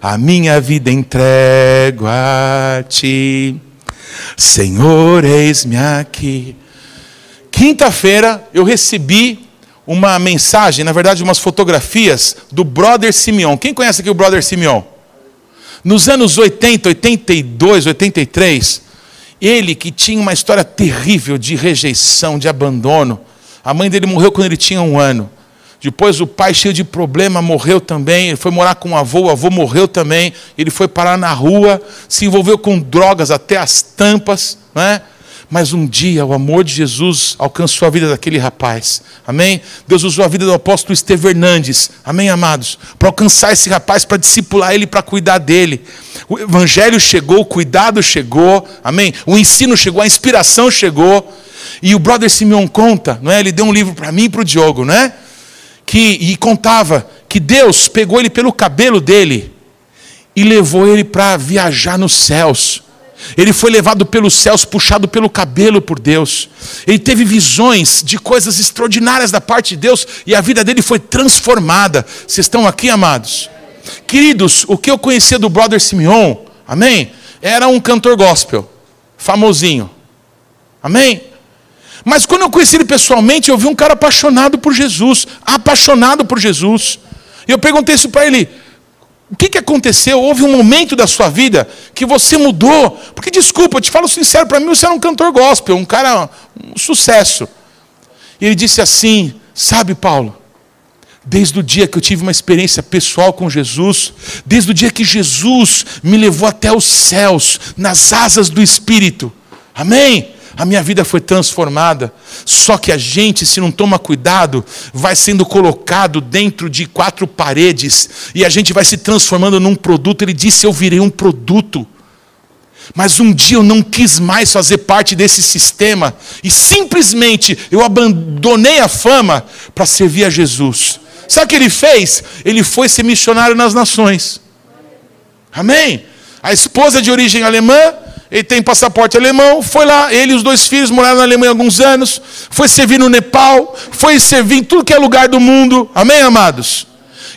a minha vida entrego a ti. Senhor, eis-me aqui. Quinta-feira eu recebi uma mensagem, na verdade, umas fotografias do brother Simeon. Quem conhece aqui o brother Simeon? Nos anos 80, 82, 83, ele que tinha uma história terrível de rejeição, de abandono. A mãe dele morreu quando ele tinha um ano. Depois o pai, cheio de problema, morreu também. Ele foi morar com o avô, o avô morreu também. Ele foi parar na rua, se envolveu com drogas até as tampas. Não é? Mas um dia o amor de Jesus alcançou a vida daquele rapaz. Amém? Deus usou a vida do apóstolo Estevão Hernandes. Amém, amados? Para alcançar esse rapaz, para discipular ele, para cuidar dele. O evangelho chegou, o cuidado chegou. Amém? O ensino chegou, a inspiração chegou. E o brother Simeon conta, não é? Ele deu um livro para mim e para o Diogo, não é? Que, e contava que Deus pegou ele pelo cabelo dele e levou ele para viajar nos céus. Ele foi levado pelos céus, puxado pelo cabelo por Deus. Ele teve visões de coisas extraordinárias da parte de Deus e a vida dele foi transformada. Vocês estão aqui, amados? Queridos, o que eu conhecia do brother Simeon, amém? Era um cantor gospel, famosinho. Amém? Mas quando eu conheci ele pessoalmente, eu vi um cara apaixonado por Jesus, apaixonado por Jesus. E eu perguntei isso para ele: o que, que aconteceu? Houve um momento da sua vida que você mudou. Porque, desculpa, eu te falo sincero, para mim você era um cantor gospel, um cara, um sucesso. E ele disse assim: Sabe, Paulo, desde o dia que eu tive uma experiência pessoal com Jesus, desde o dia que Jesus me levou até os céus, nas asas do Espírito, amém? A minha vida foi transformada. Só que a gente, se não toma cuidado, vai sendo colocado dentro de quatro paredes e a gente vai se transformando num produto. Ele disse: Eu virei um produto. Mas um dia eu não quis mais fazer parte desse sistema e simplesmente eu abandonei a fama para servir a Jesus. Sabe o que ele fez? Ele foi ser missionário nas nações. Amém? A esposa de origem alemã, ele tem passaporte alemão, foi lá, ele e os dois filhos moraram na Alemanha alguns anos, foi servir no Nepal, foi servir em tudo que é lugar do mundo. Amém, amados?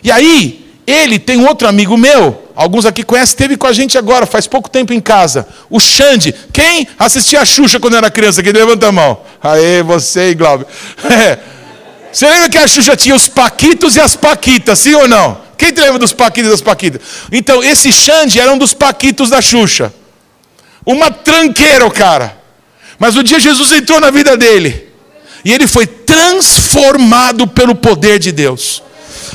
E aí, ele tem um outro amigo meu, alguns aqui conhecem, esteve com a gente agora, faz pouco tempo em casa. O Xande. Quem assistia a Xuxa quando era criança? Aqui levanta a mão. Aê, você Glauber. É. *laughs* Você lembra que a Xuxa tinha os Paquitos e as Paquitas, sim ou não? Quem te lembra dos Paquitos e das Paquitas? Então, esse Xande era um dos Paquitos da Xuxa. Uma tranqueira, o cara. Mas o dia Jesus entrou na vida dele. E ele foi transformado pelo poder de Deus.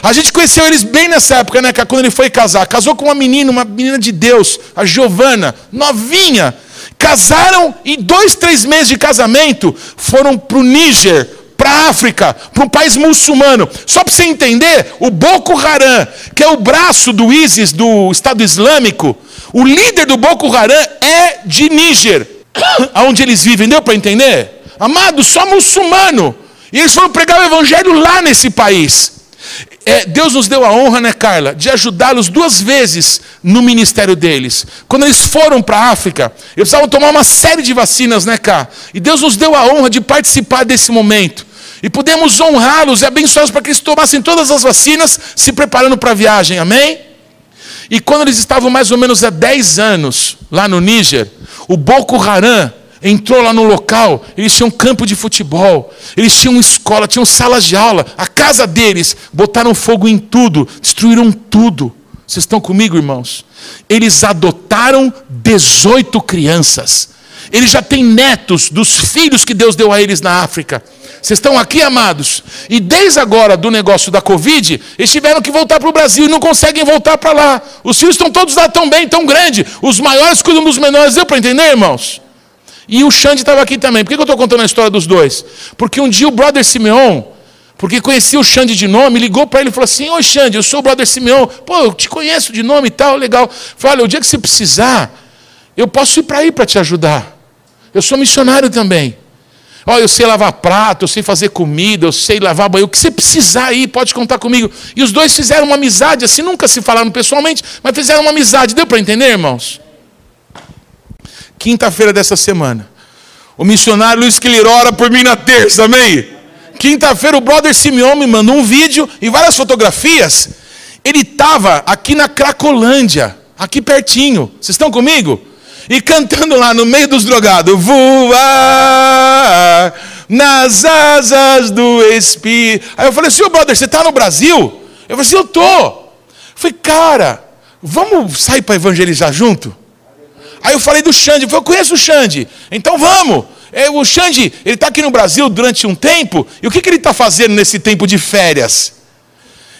A gente conheceu eles bem nessa época, né? Quando ele foi casar. Casou com uma menina, uma menina de Deus, a Giovana, novinha. Casaram e dois, três meses de casamento foram para o Níger, para a África, para um país muçulmano. Só para você entender, o Boko Haram, que é o braço do ISIS, do Estado Islâmico, o líder do Boko Haram é de Níger, *coughs* aonde eles vivem, deu para entender? Amado, só muçulmano. E eles foram pregar o evangelho lá nesse país. É, Deus nos deu a honra, né, Carla, de ajudá-los duas vezes no ministério deles. Quando eles foram para a África, eles precisavam tomar uma série de vacinas, né, cá? E Deus nos deu a honra de participar desse momento. E pudemos honrá-los e abençoá-los para que eles tomassem todas as vacinas, se preparando para a viagem, amém? E quando eles estavam mais ou menos há 10 anos lá no Níger, o Boko Haram entrou lá no local, eles tinham campo de futebol, eles tinham escola, tinham salas de aula, a casa deles, botaram fogo em tudo, destruíram tudo. Vocês estão comigo, irmãos? Eles adotaram 18 crianças. Eles já têm netos dos filhos que Deus deu a eles na África. Vocês estão aqui, amados? E desde agora do negócio da Covid, eles tiveram que voltar para o Brasil e não conseguem voltar para lá. Os filhos estão todos lá tão bem, tão grande. Os maiores cuidam dos menores. Deu para entender, irmãos? E o Xande estava aqui também. Por que eu estou contando a história dos dois? Porque um dia o brother Simeon, porque conhecia o Xande de nome, ligou para ele e falou assim: Oi, Xande, eu sou o brother Simeon. Pô, eu te conheço de nome e tal, legal. Falei: Olha, o dia que você precisar, eu posso ir para aí para te ajudar. Eu sou missionário também. Olha, eu sei lavar prato, eu sei fazer comida, eu sei lavar banho. O que você precisar aí, pode contar comigo. E os dois fizeram uma amizade, assim, nunca se falaram pessoalmente, mas fizeram uma amizade. Deu para entender, irmãos? quinta-feira dessa semana. O missionário Luiz Quiliro ora por mim na terça, amém? Quinta-feira o brother Simeon me mandou um vídeo e várias fotografias. Ele estava aqui na Cracolândia, aqui pertinho. Vocês estão comigo? E cantando lá no meio dos drogados: Voar nas asas do Espírito. Aí eu falei: Senhor brother, você está no Brasil? Eu falei Eu estou. Falei, cara, vamos sair para evangelizar junto? Aí eu falei do Xande, eu, falei, eu conheço o Xande, então vamos. É, o Xande, ele está aqui no Brasil durante um tempo, e o que, que ele está fazendo nesse tempo de férias?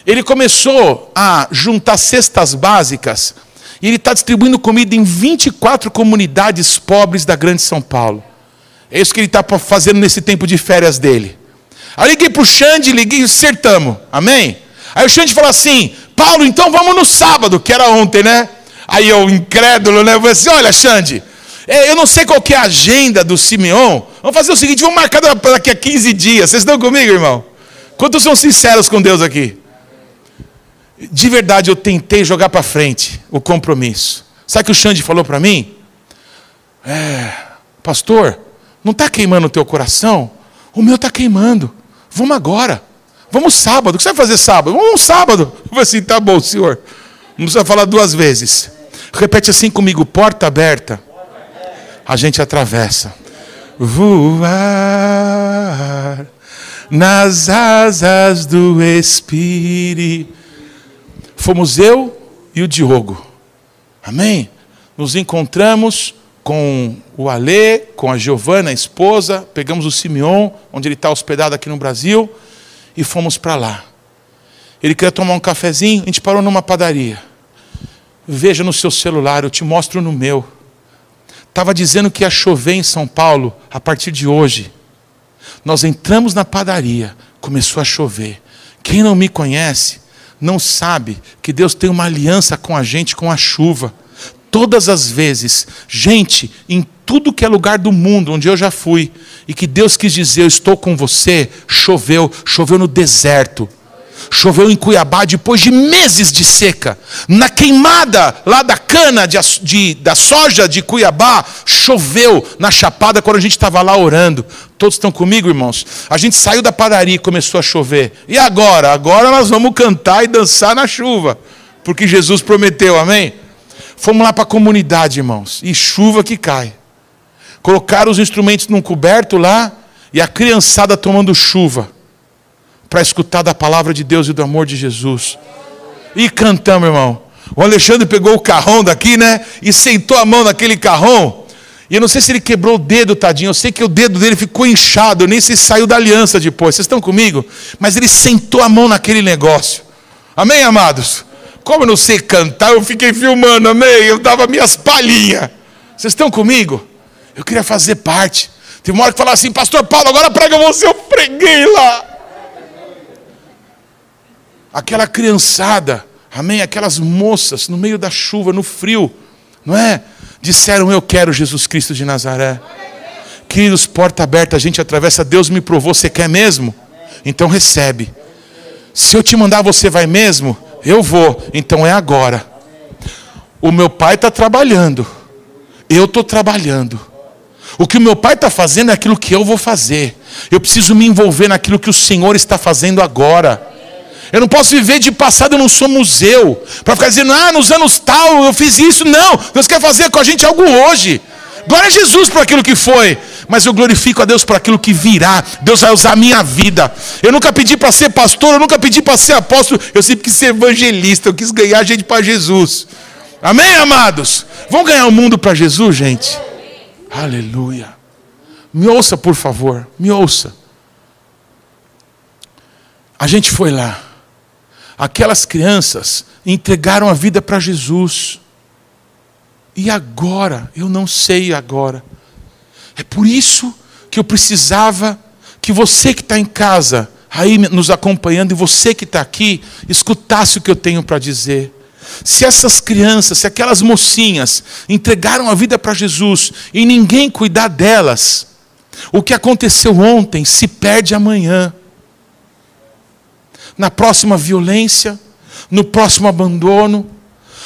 Ele começou a juntar cestas básicas, e ele está distribuindo comida em 24 comunidades pobres da Grande São Paulo. É isso que ele está fazendo nesse tempo de férias dele. Aí liguei para o Xande, liguei e acertamos, amém? Aí o Xande falou assim, Paulo, então vamos no sábado, que era ontem, né? Aí eu, incrédulo, né? Eu falei assim: olha, Xande, é, eu não sei qual é a agenda do Simeon. Vamos fazer o seguinte: vamos marcar daqui a 15 dias. Vocês estão comigo, irmão? Quantos são sinceros com Deus aqui? De verdade, eu tentei jogar para frente o compromisso. Sabe o que o Xande falou para mim? É, pastor, não está queimando o teu coração? O meu está queimando. Vamos agora. Vamos sábado. O que você vai fazer sábado? Vamos sábado. Eu falei assim, tá bom, senhor. Não precisa falar duas vezes. Repete assim comigo: porta aberta. A gente atravessa. Voar nas asas do Espírito. Fomos eu e o Diogo. Amém? Nos encontramos com o Alê, com a Giovana, a esposa, pegamos o Simeon, onde ele está hospedado aqui no Brasil, e fomos para lá. Ele queria tomar um cafezinho, a gente parou numa padaria. Veja no seu celular, eu te mostro no meu. Estava dizendo que ia chover em São Paulo a partir de hoje. Nós entramos na padaria, começou a chover. Quem não me conhece não sabe que Deus tem uma aliança com a gente com a chuva. Todas as vezes, gente, em tudo que é lugar do mundo onde eu já fui, e que Deus quis dizer, eu estou com você, choveu, choveu no deserto, Choveu em Cuiabá depois de meses de seca. Na queimada lá da cana de, de, da soja de Cuiabá, choveu na chapada quando a gente estava lá orando. Todos estão comigo, irmãos? A gente saiu da padaria e começou a chover. E agora? Agora nós vamos cantar e dançar na chuva. Porque Jesus prometeu, amém? Fomos lá para a comunidade, irmãos. E chuva que cai. Colocaram os instrumentos num coberto lá e a criançada tomando chuva para escutar da palavra de Deus e do amor de Jesus. E cantamos, irmão. O Alexandre pegou o carrão daqui, né? E sentou a mão naquele carrão. E eu não sei se ele quebrou o dedo, tadinho. Eu sei que o dedo dele ficou inchado. Eu nem sei se saiu da aliança depois. Vocês estão comigo? Mas ele sentou a mão naquele negócio. Amém, amados? Como eu não sei cantar, eu fiquei filmando, amém? Eu dava minhas palhinhas. Vocês estão comigo? Eu queria fazer parte. Tem uma hora que falava assim, Pastor Paulo, agora prega você. Eu preguei lá aquela criançada, amém? Aquelas moças no meio da chuva, no frio, não é? Disseram: Eu quero Jesus Cristo de Nazaré. Queridos, porta aberta, a gente atravessa. Deus me provou, você quer mesmo? Então recebe. Se eu te mandar, você vai mesmo? Eu vou, então é agora. O meu pai está trabalhando, eu estou trabalhando. O que o meu pai está fazendo é aquilo que eu vou fazer. Eu preciso me envolver naquilo que o Senhor está fazendo agora. Eu não posso viver de passado, eu não sou museu. Para ficar dizendo, ah, nos anos tal eu fiz isso. Não, Deus quer fazer com a gente algo hoje. Glória a Jesus por aquilo que foi. Mas eu glorifico a Deus por aquilo que virá. Deus vai usar a minha vida. Eu nunca pedi para ser pastor, eu nunca pedi para ser apóstolo. Eu sempre quis ser evangelista. Eu quis ganhar gente para Jesus. Amém, amados? Vamos ganhar o mundo para Jesus, gente? Aleluia. Me ouça, por favor. Me ouça. A gente foi lá aquelas crianças entregaram a vida para Jesus. E agora? Eu não sei agora. É por isso que eu precisava que você que está em casa, aí nos acompanhando, e você que está aqui, escutasse o que eu tenho para dizer. Se essas crianças, se aquelas mocinhas entregaram a vida para Jesus e ninguém cuidar delas, o que aconteceu ontem se perde amanhã na próxima violência, no próximo abandono,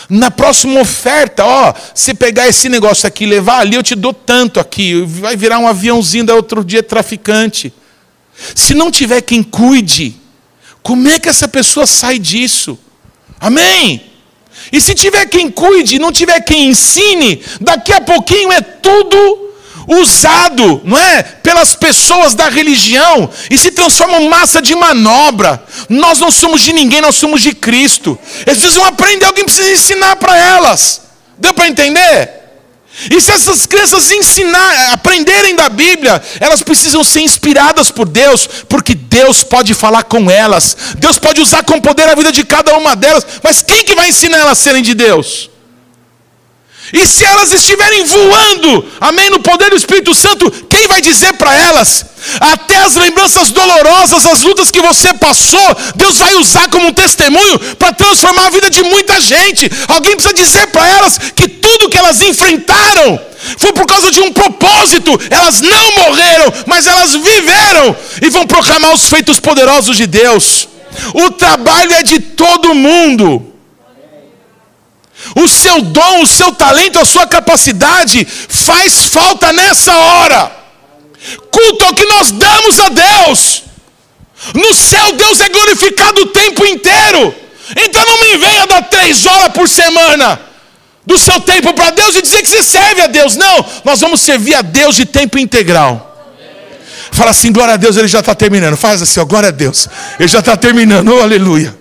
na próxima oferta, ó, se pegar esse negócio aqui e levar ali, eu te dou tanto aqui, vai virar um aviãozinho da outro dia traficante. Se não tiver quem cuide, como é que essa pessoa sai disso? Amém? E se tiver quem cuide, não tiver quem ensine, daqui a pouquinho é tudo usado, não é, pelas pessoas da religião e se transforma em massa de manobra. Nós não somos de ninguém, nós somos de Cristo. Eles precisam aprender, alguém precisa ensinar para elas. Deu para entender? E se essas crianças ensinar, aprenderem da Bíblia, elas precisam ser inspiradas por Deus, porque Deus pode falar com elas. Deus pode usar com poder a vida de cada uma delas, mas quem que vai ensinar elas a serem de Deus? E se elas estiverem voando, amém, no poder do Espírito Santo, quem vai dizer para elas? Até as lembranças dolorosas, as lutas que você passou, Deus vai usar como um testemunho para transformar a vida de muita gente. Alguém precisa dizer para elas que tudo que elas enfrentaram foi por causa de um propósito. Elas não morreram, mas elas viveram e vão proclamar os feitos poderosos de Deus. O trabalho é de todo mundo. O seu dom, o seu talento, a sua capacidade faz falta nessa hora. Culto ao que nós damos a Deus. No céu, Deus é glorificado o tempo inteiro. Então não me venha dar três horas por semana do seu tempo para Deus e dizer que você serve a Deus. Não, nós vamos servir a Deus de tempo integral. Fala assim, glória a Deus, ele já está terminando. Faz assim, ó, glória a Deus. Ele já está terminando, oh, aleluia.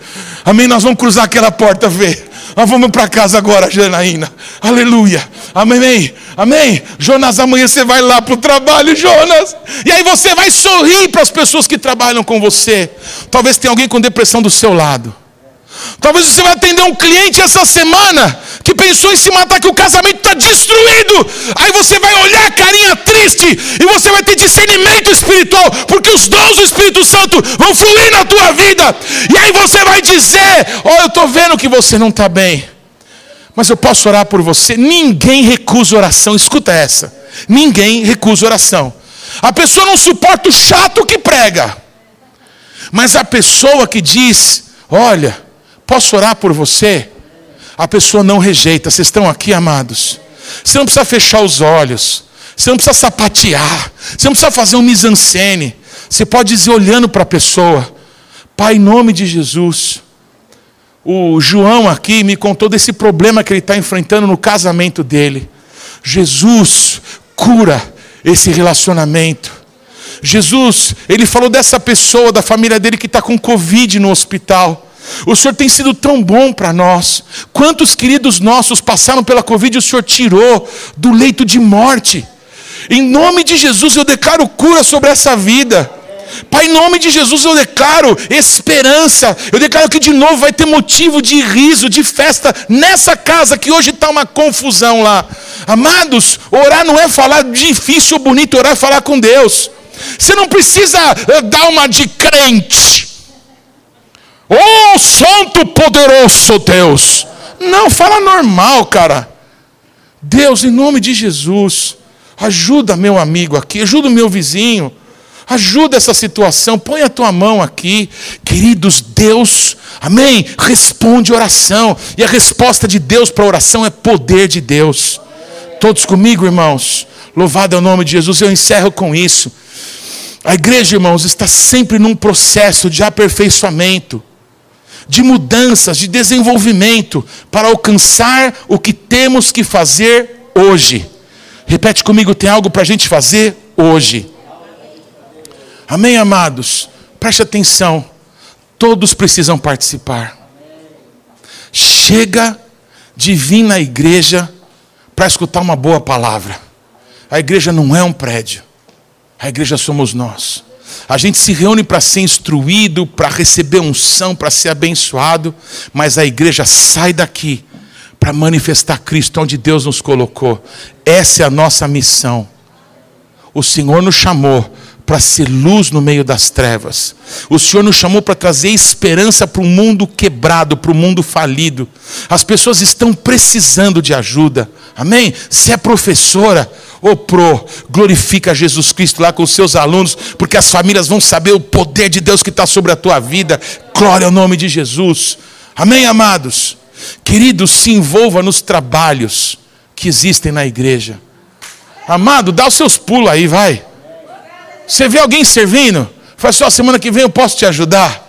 Amém. Nós vamos cruzar aquela porta, ver. Nós vamos para casa agora, Janaína. Aleluia. Amém. Amém. Jonas, amanhã você vai lá para o trabalho, Jonas. E aí você vai sorrir para as pessoas que trabalham com você. Talvez tenha alguém com depressão do seu lado. Talvez você vai atender um cliente essa semana. Que pensou em se matar, que o casamento está destruído. Aí você vai olhar a carinha triste e você vai ter discernimento espiritual, porque os dons do Espírito Santo vão fluir na tua vida. E aí você vai dizer: Ó, oh, eu estou vendo que você não está bem, mas eu posso orar por você. Ninguém recusa oração, escuta essa: ninguém recusa oração. A pessoa não suporta o chato que prega, mas a pessoa que diz: Olha, posso orar por você? A pessoa não rejeita. Vocês estão aqui, amados? Você não precisa fechar os olhos. Você não precisa sapatear. Você não precisa fazer um mise-en-scène. Você pode dizer olhando para a pessoa: Pai, em nome de Jesus. O João aqui me contou desse problema que ele está enfrentando no casamento dele. Jesus cura esse relacionamento. Jesus, ele falou dessa pessoa da família dele que está com Covid no hospital. O Senhor tem sido tão bom para nós. Quantos queridos nossos passaram pela Covid e o Senhor tirou do leito de morte? Em nome de Jesus eu declaro cura sobre essa vida. Pai, em nome de Jesus eu declaro esperança. Eu declaro que de novo vai ter motivo de riso, de festa nessa casa que hoje está uma confusão lá. Amados, orar não é falar difícil ou bonito, orar é falar com Deus. Você não precisa eh, dar uma de crente. Oh, Santo Poderoso Deus. Não, fala normal, cara. Deus, em nome de Jesus, ajuda meu amigo aqui, ajuda o meu vizinho, ajuda essa situação, põe a tua mão aqui. Queridos, Deus, amém? Responde oração, e a resposta de Deus para a oração é poder de Deus. Todos comigo, irmãos? Louvado é o nome de Jesus, eu encerro com isso. A igreja, irmãos, está sempre num processo de aperfeiçoamento de mudanças, de desenvolvimento, para alcançar o que temos que fazer hoje. Repete comigo: tem algo para a gente fazer hoje. Amém, amados? Preste atenção. Todos precisam participar. Chega de vir na igreja para escutar uma boa palavra. A igreja não é um prédio. A igreja somos nós. A gente se reúne para ser instruído, para receber unção, para ser abençoado, mas a igreja sai daqui para manifestar Cristo onde Deus nos colocou. Essa é a nossa missão. O Senhor nos chamou para ser luz no meio das trevas. O Senhor nos chamou para trazer esperança para o mundo quebrado, para o mundo falido. As pessoas estão precisando de ajuda. Amém? Se é professora, Ô pro, glorifica Jesus Cristo lá com os seus alunos, porque as famílias vão saber o poder de Deus que está sobre a tua vida. Glória ao nome de Jesus. Amém, amados? Queridos, se envolva nos trabalhos que existem na igreja. Amado, dá os seus pulos aí, vai. Você vê alguém servindo? Faz só semana que vem eu posso te ajudar.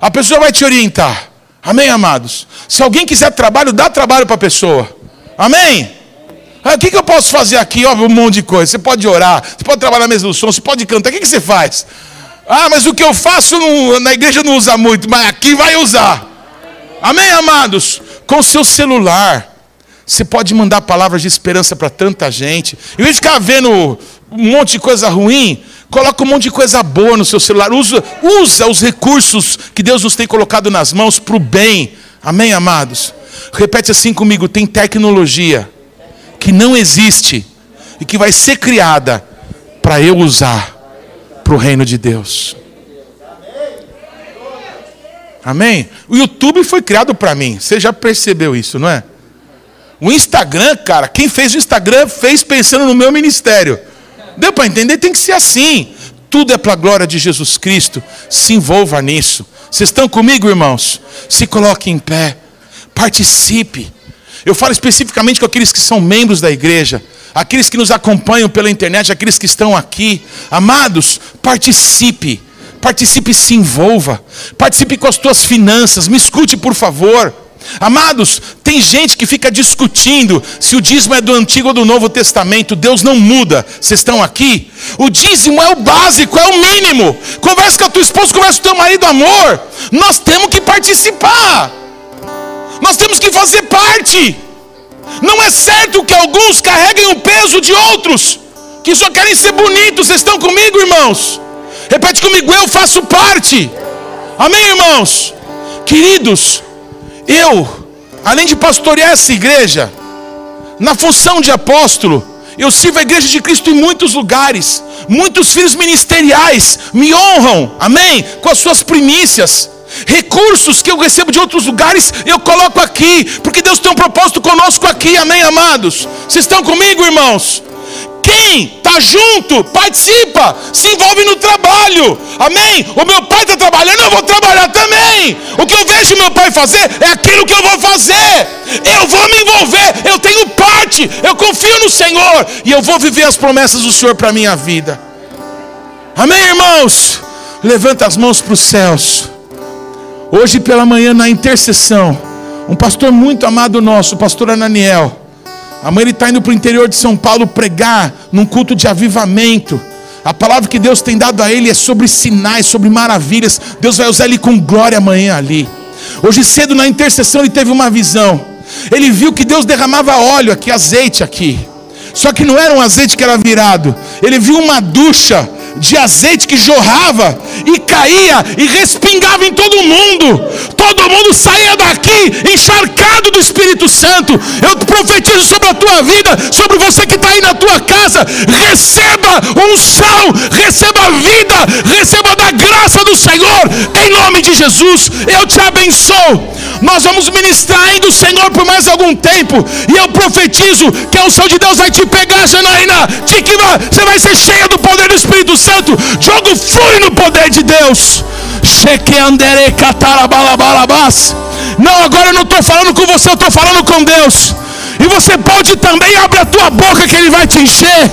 A pessoa vai te orientar. Amém, amados? Se alguém quiser trabalho, dá trabalho para a pessoa. Amém? Ah, o que, que eu posso fazer aqui? Ó, um monte de coisa. Você pode orar, você pode trabalhar na mesa do som, você pode cantar. O que, que você faz? Ah, mas o que eu faço não, na igreja não usa muito, mas aqui vai usar. Amém, amados? Com o seu celular, você pode mandar palavras de esperança para tanta gente. Em vez de ficar vendo um monte de coisa ruim, coloca um monte de coisa boa no seu celular. Usa, usa os recursos que Deus nos tem colocado nas mãos para o bem. Amém, amados? Repete assim comigo: tem tecnologia que não existe e que vai ser criada para eu usar para o reino de Deus. Amém? O YouTube foi criado para mim. Você já percebeu isso, não é? O Instagram, cara, quem fez o Instagram fez pensando no meu ministério. Deu para entender? Tem que ser assim. Tudo é para a glória de Jesus Cristo. Se envolva nisso. Vocês estão comigo, irmãos? Se coloque em pé. Participe. Eu falo especificamente com aqueles que são membros da igreja, aqueles que nos acompanham pela internet, aqueles que estão aqui. Amados, participe. Participe se envolva. Participe com as tuas finanças. Me escute, por favor. Amados, tem gente que fica discutindo se o dízimo é do Antigo ou do Novo Testamento. Deus não muda. Vocês estão aqui? O dízimo é o básico, é o mínimo. Conversa com a tua esposa, conversa com o teu marido, amor. Nós temos que participar. Nós temos que fazer parte. Não é certo que alguns carreguem o peso de outros, que só querem ser bonitos. Vocês estão comigo, irmãos? Repete comigo, eu faço parte. Amém, irmãos? Queridos, eu além de pastorear essa igreja, na função de apóstolo, eu sirvo a igreja de Cristo em muitos lugares. Muitos filhos ministeriais me honram, amém? Com as suas primícias. Recursos que eu recebo de outros lugares, eu coloco aqui, porque Deus tem um propósito conosco aqui, amém, amados? Vocês estão comigo, irmãos? Quem está junto, participa, se envolve no trabalho. Amém? O meu pai está trabalhando, eu vou trabalhar também. O que eu vejo meu pai fazer é aquilo que eu vou fazer. Eu vou me envolver, eu tenho parte, eu confio no Senhor e eu vou viver as promessas do Senhor para a minha vida. Amém, irmãos? Levanta as mãos para os céus. Hoje pela manhã, na intercessão, um pastor muito amado nosso, o pastor Ananiel Amanhã ele está indo para o interior de São Paulo pregar num culto de avivamento. A palavra que Deus tem dado a ele é sobre sinais, sobre maravilhas. Deus vai usar ele com glória amanhã ali. Hoje cedo na intercessão ele teve uma visão. Ele viu que Deus derramava óleo aqui, azeite aqui. Só que não era um azeite que era virado. Ele viu uma ducha de azeite que jorrava e caía e respingava em todo mundo. Todo mundo saía daqui encharcado do Espírito Santo. Eu profetizo sobre a tua vida, sobre você que está aí na tua casa. Receba unção, receba vida, receba da graça do Senhor, em nome de Jesus. Eu te abençoo. Nós vamos ministrar ainda o Senhor por mais algum tempo. E eu profetizo que a unção de Deus vai te pegar, Janaína. Você vai ser cheia do poder do Espírito Santo. Jogo flui no poder de Deus. Não, agora eu não estou falando com você, eu estou falando com Deus. E você pode também abrir a tua boca que ele vai te encher.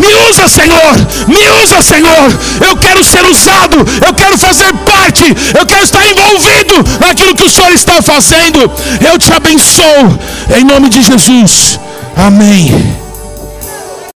Me usa, Senhor. Me usa, Senhor. Eu quero ser usado. Eu quero fazer parte. Eu quero estar envolvido naquilo que o Senhor está fazendo. Eu te abençoo. Em nome de Jesus. Amém.